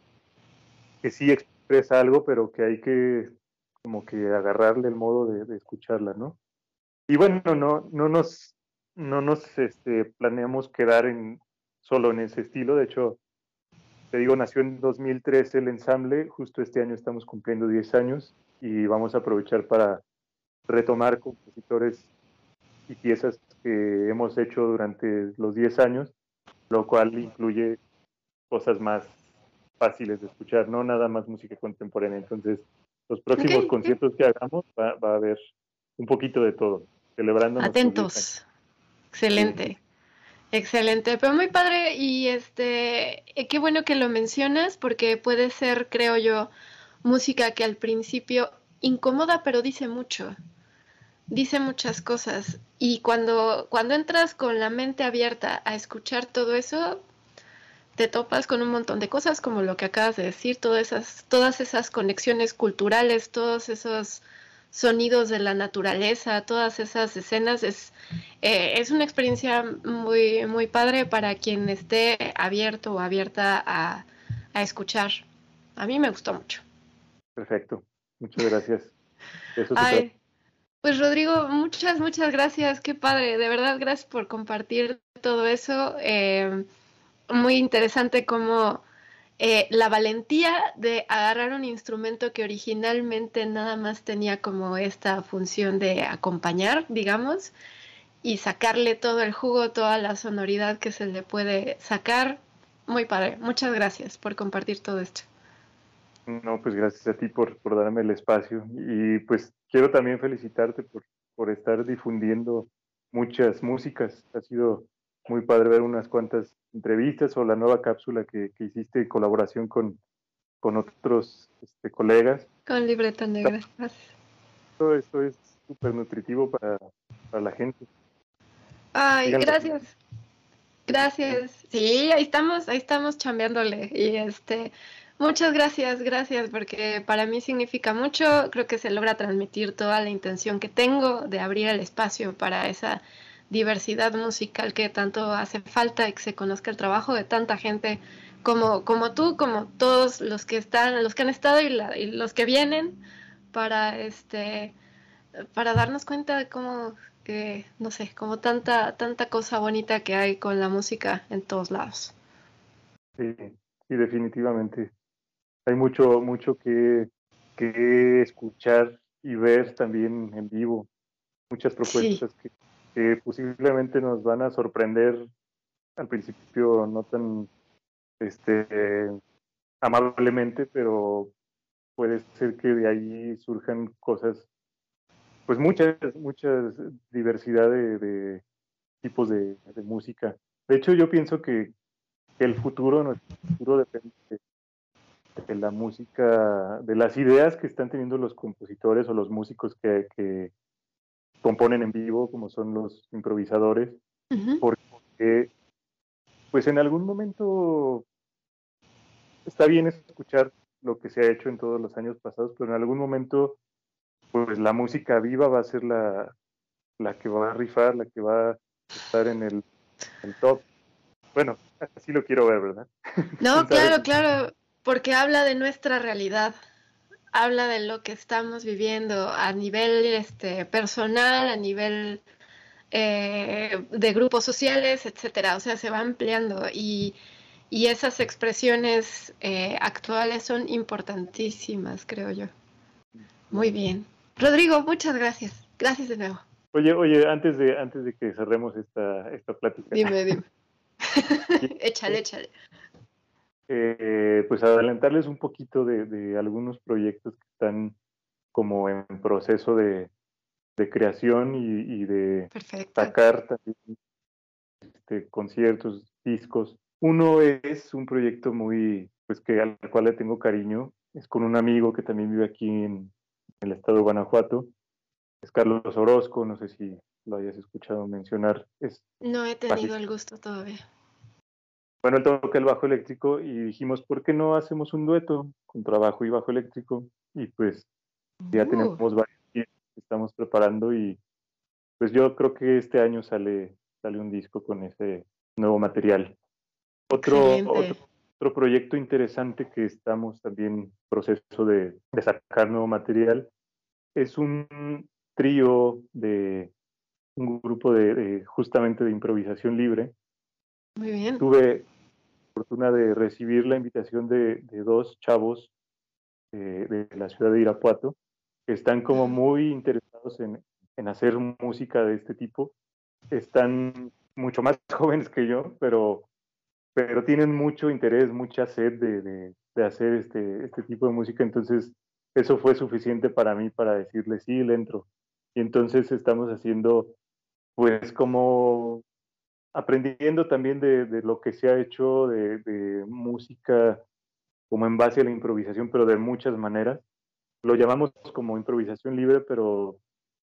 que sí expresa algo, pero que hay que como que agarrarle el modo de, de escucharla, ¿no? Y bueno, no, no nos no nos este, planeamos quedar en, solo en ese estilo. De hecho, te digo, nació en 2013 el ensamble, justo este año estamos cumpliendo 10 años y vamos a aprovechar para retomar compositores y piezas que hemos hecho durante los 10 años, lo cual incluye cosas más fáciles de escuchar, no nada más música contemporánea. Entonces, los próximos conciertos que hagamos va, va, a haber un poquito de todo, celebrando.
Atentos. Excelente. Excelente, pero muy padre y este, eh, qué bueno que lo mencionas porque puede ser, creo yo, música que al principio incomoda, pero dice mucho. Dice muchas cosas y cuando cuando entras con la mente abierta a escuchar todo eso, te topas con un montón de cosas como lo que acabas de decir, todas esas todas esas conexiones culturales, todos esos sonidos de la naturaleza, todas esas escenas, es, eh, es una experiencia muy, muy padre para quien esté abierto o abierta a, escuchar. A mí me gustó mucho.
Perfecto, muchas gracias.
Pues Rodrigo, muchas, muchas gracias, qué padre, de verdad, gracias por compartir todo eso. Eh, muy interesante cómo eh, la valentía de agarrar un instrumento que originalmente nada más tenía como esta función de acompañar, digamos, y sacarle todo el jugo, toda la sonoridad que se le puede sacar. Muy padre. Muchas gracias por compartir todo esto.
No, pues gracias a ti por, por darme el espacio y pues quiero también felicitarte por, por estar difundiendo muchas músicas. Ha sido muy padre ver unas cuantas entrevistas o la nueva cápsula que, hiciste en colaboración con, con otros este, colegas.
Con Libreta Negra,
Todo esto es súper nutritivo para, la gente.
Ay, gracias. Gracias. Sí, ahí estamos, ahí estamos chambeándole. Y este, muchas gracias, gracias, porque para mí significa mucho. Creo que se logra transmitir toda la intención que tengo de abrir el espacio para esa diversidad musical que tanto hace falta y que se conozca el trabajo de tanta gente como, como tú, como todos los que están, los que han estado y, los que vienen para este para darnos cuenta de cómo que no sé, como tanta tanta cosa bonita que hay con la música en todos lados.
Sí, sí definitivamente. Hay mucho mucho que que escuchar y ver también en vivo. Muchas propuestas que que posiblemente nos van a sorprender al principio no tan este amablemente, pero puede ser que de ahí surjan cosas, pues muchas, muchas diversidad de, tipos de, música. De hecho, yo pienso que, el futuro, nuestro futuro depende de, de, la música, de las ideas que están teniendo los compositores o los músicos que, que, componen en vivo, como son los improvisadores, porque pues en algún momento está bien escuchar lo que se ha hecho en todos los años pasados, pero en algún momento pues la música viva va a ser la, la que va a rifar, la que va a estar en el, el top. Bueno, así lo quiero ver, ¿verdad?
No, claro, claro, porque habla de nuestra realidad habla de lo que estamos viviendo a nivel este, personal, a nivel eh, de grupos sociales, etcétera. O sea, se va ampliando y, esas expresiones eh, actuales son importantísimas, creo yo. Muy bien. Rodrigo, muchas gracias. Gracias de nuevo.
Oye, oye, antes de, antes de que cerremos esta, esta plática.
Dime, dime. échale, échale.
Eh, pues adelantarles un poquito de, algunos proyectos que están como en proceso de, creación y, de sacar también este, conciertos, discos. Uno es un proyecto muy, pues que al cual le tengo cariño, es con un amigo que también vive aquí en, el estado de Guanajuato, es Carlos Orozco, no sé si lo hayas escuchado mencionar. Es
no he tenido el gusto todavía.
Bueno, él toca el bajo eléctrico y dijimos, ¿por qué no hacemos un dueto con trabajo y bajo eléctrico? Y pues ya uh. tenemos varios que estamos preparando y pues yo creo que este año sale, sale un disco con ese nuevo material. Otro, otro, proyecto interesante que estamos también en proceso de, sacar nuevo material es un trío de un grupo de, justamente de improvisación libre.
Muy bien.
Tuve, fortuna de recibir la invitación de, dos chavos de la ciudad de Irapuato que están como muy interesados en, en hacer música de este tipo. Están mucho más jóvenes que yo, pero, pero tienen mucho interés, mucha sed de, de, de hacer este, este tipo de música. Entonces, eso fue suficiente para mí para decirle, sí, le entro. Y entonces estamos haciendo, pues, como aprendiendo también de, de lo que se ha hecho de, de, música como en base a la improvisación, pero de muchas maneras. Lo llamamos como improvisación libre, pero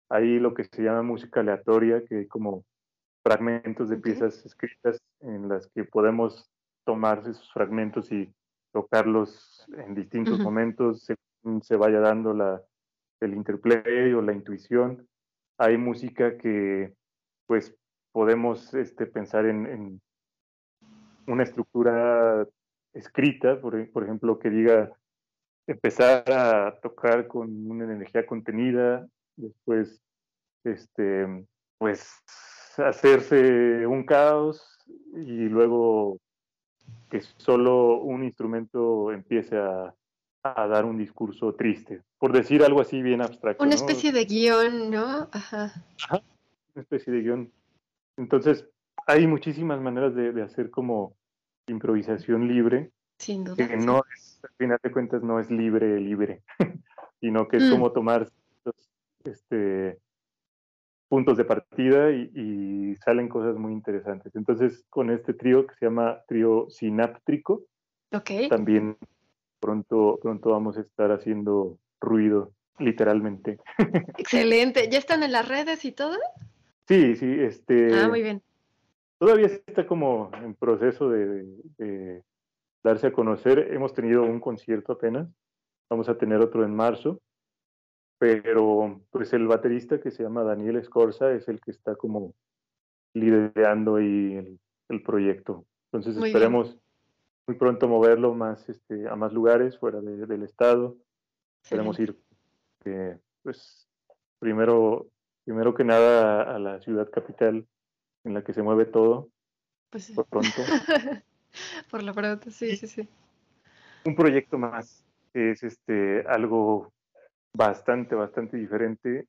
hay lo que se llama música aleatoria, que hay como fragmentos de piezas escritas en las que podemos tomar esos fragmentos y tocarlos en distintos momentos según se vaya dando la, el interplay o la intuición. Hay música que pues podemos este, pensar en, en una estructura escrita, por, por, ejemplo, que diga empezar a tocar con una energía contenida, después, este, pues, hacerse un caos y luego que solo un instrumento empiece a, a dar un discurso triste, por decir algo así bien abstracto.
Una especie de guion, ¿no? Ajá.
Una especie de guion. Entonces, hay muchísimas maneras de, de hacer como improvisación libre.
Sin duda.
Que no es, al final de cuentas, no es libre, libre, sino que es mm. como tomar este, puntos de partida y, salen cosas muy interesantes. Entonces, con este trío que se llama trío sináptrico,
okay.
también pronto, pronto vamos a estar haciendo ruido, literalmente.
Excelente. ¿Ya están en las redes y todo?
Sí, sí. Este,
ah, muy bien.
Todavía está como en proceso de, de darse a conocer. Hemos tenido un concierto apenas. Vamos a tener otro en marzo pero pues el baterista que se llama Daniel Escorza es el que está como liderando ahí el, el proyecto. Entonces esperemos muy pronto moverlo más este, a más lugares fuera de, del estado. Esperemos ir eh, pues primero, primero que nada a, a, la ciudad capital en la que se mueve todo.
Pues sí.
Por pronto.
por lo pronto, sí, sí, sí.
Un proyecto más que es este algo bastante, bastante diferente.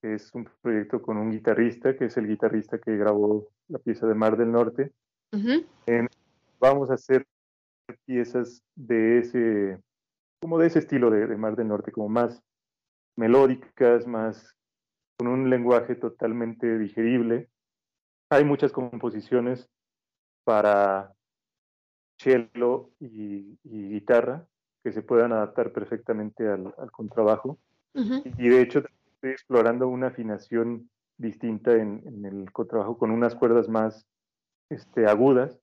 Es un proyecto con un guitarrista, que es el guitarrista que grabó la pieza de Mar del Norte.
Uh -huh.
en, vamos a hacer piezas de ese, como de ese estilo de, de, Mar del Norte, como más melódicas, más con un lenguaje totalmente digerible. Hay muchas composiciones para cello y, y guitarra, que se puedan adaptar perfectamente al, al contrabajo.
Uh -huh.
Y de hecho estoy explorando una afinación distinta en, en, el contrabajo con unas cuerdas más este, agudas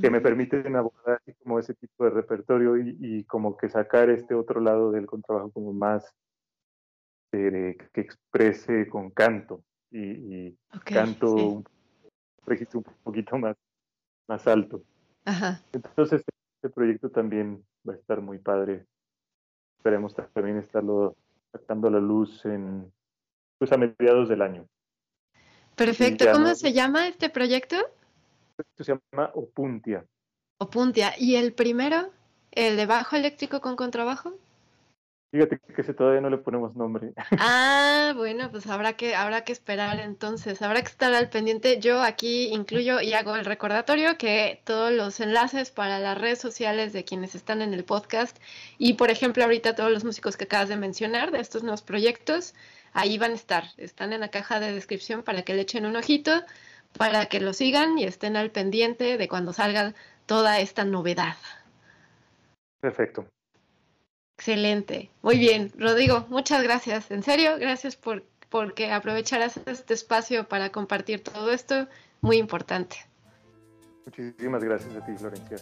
que me permiten abordar como ese tipo de repertorio y, y, como que sacar este otro lado del contrabajo como más eh, que exprese con canto y, y
okay,
canto
sí.
un registro un poquito más, más alto.
Ajá.
Entonces este proyecto también va a estar muy padre. Esperemos también estarlo sacando a la luz en pues a mediados del año.
Perfecto. ¿Cómo no, se llama este proyecto?
Esto se llama Opuntia.
Opuntia. ¿Y el primero? ¿El de bajo eléctrico con contrabajo?
Fíjate que ese todavía no le ponemos nombre.
Ah, bueno, pues habrá que, habrá que esperar entonces, habrá que estar al pendiente. Yo aquí incluyo y hago el recordatorio que todos los enlaces para las redes sociales de quienes están en el podcast y, por ejemplo, ahorita todos los músicos que acabas de mencionar de estos nuevos proyectos, ahí van a estar, están en la caja de descripción para que le echen un ojito, para que lo sigan y estén al pendiente de cuando salga toda esta novedad.
Perfecto.
Excelente. Muy bien, Rodrigo, muchas gracias. En serio, gracias por porque aprovecharas este espacio para compartir todo esto, muy importante.
Muchísimas gracias a ti, Florencia.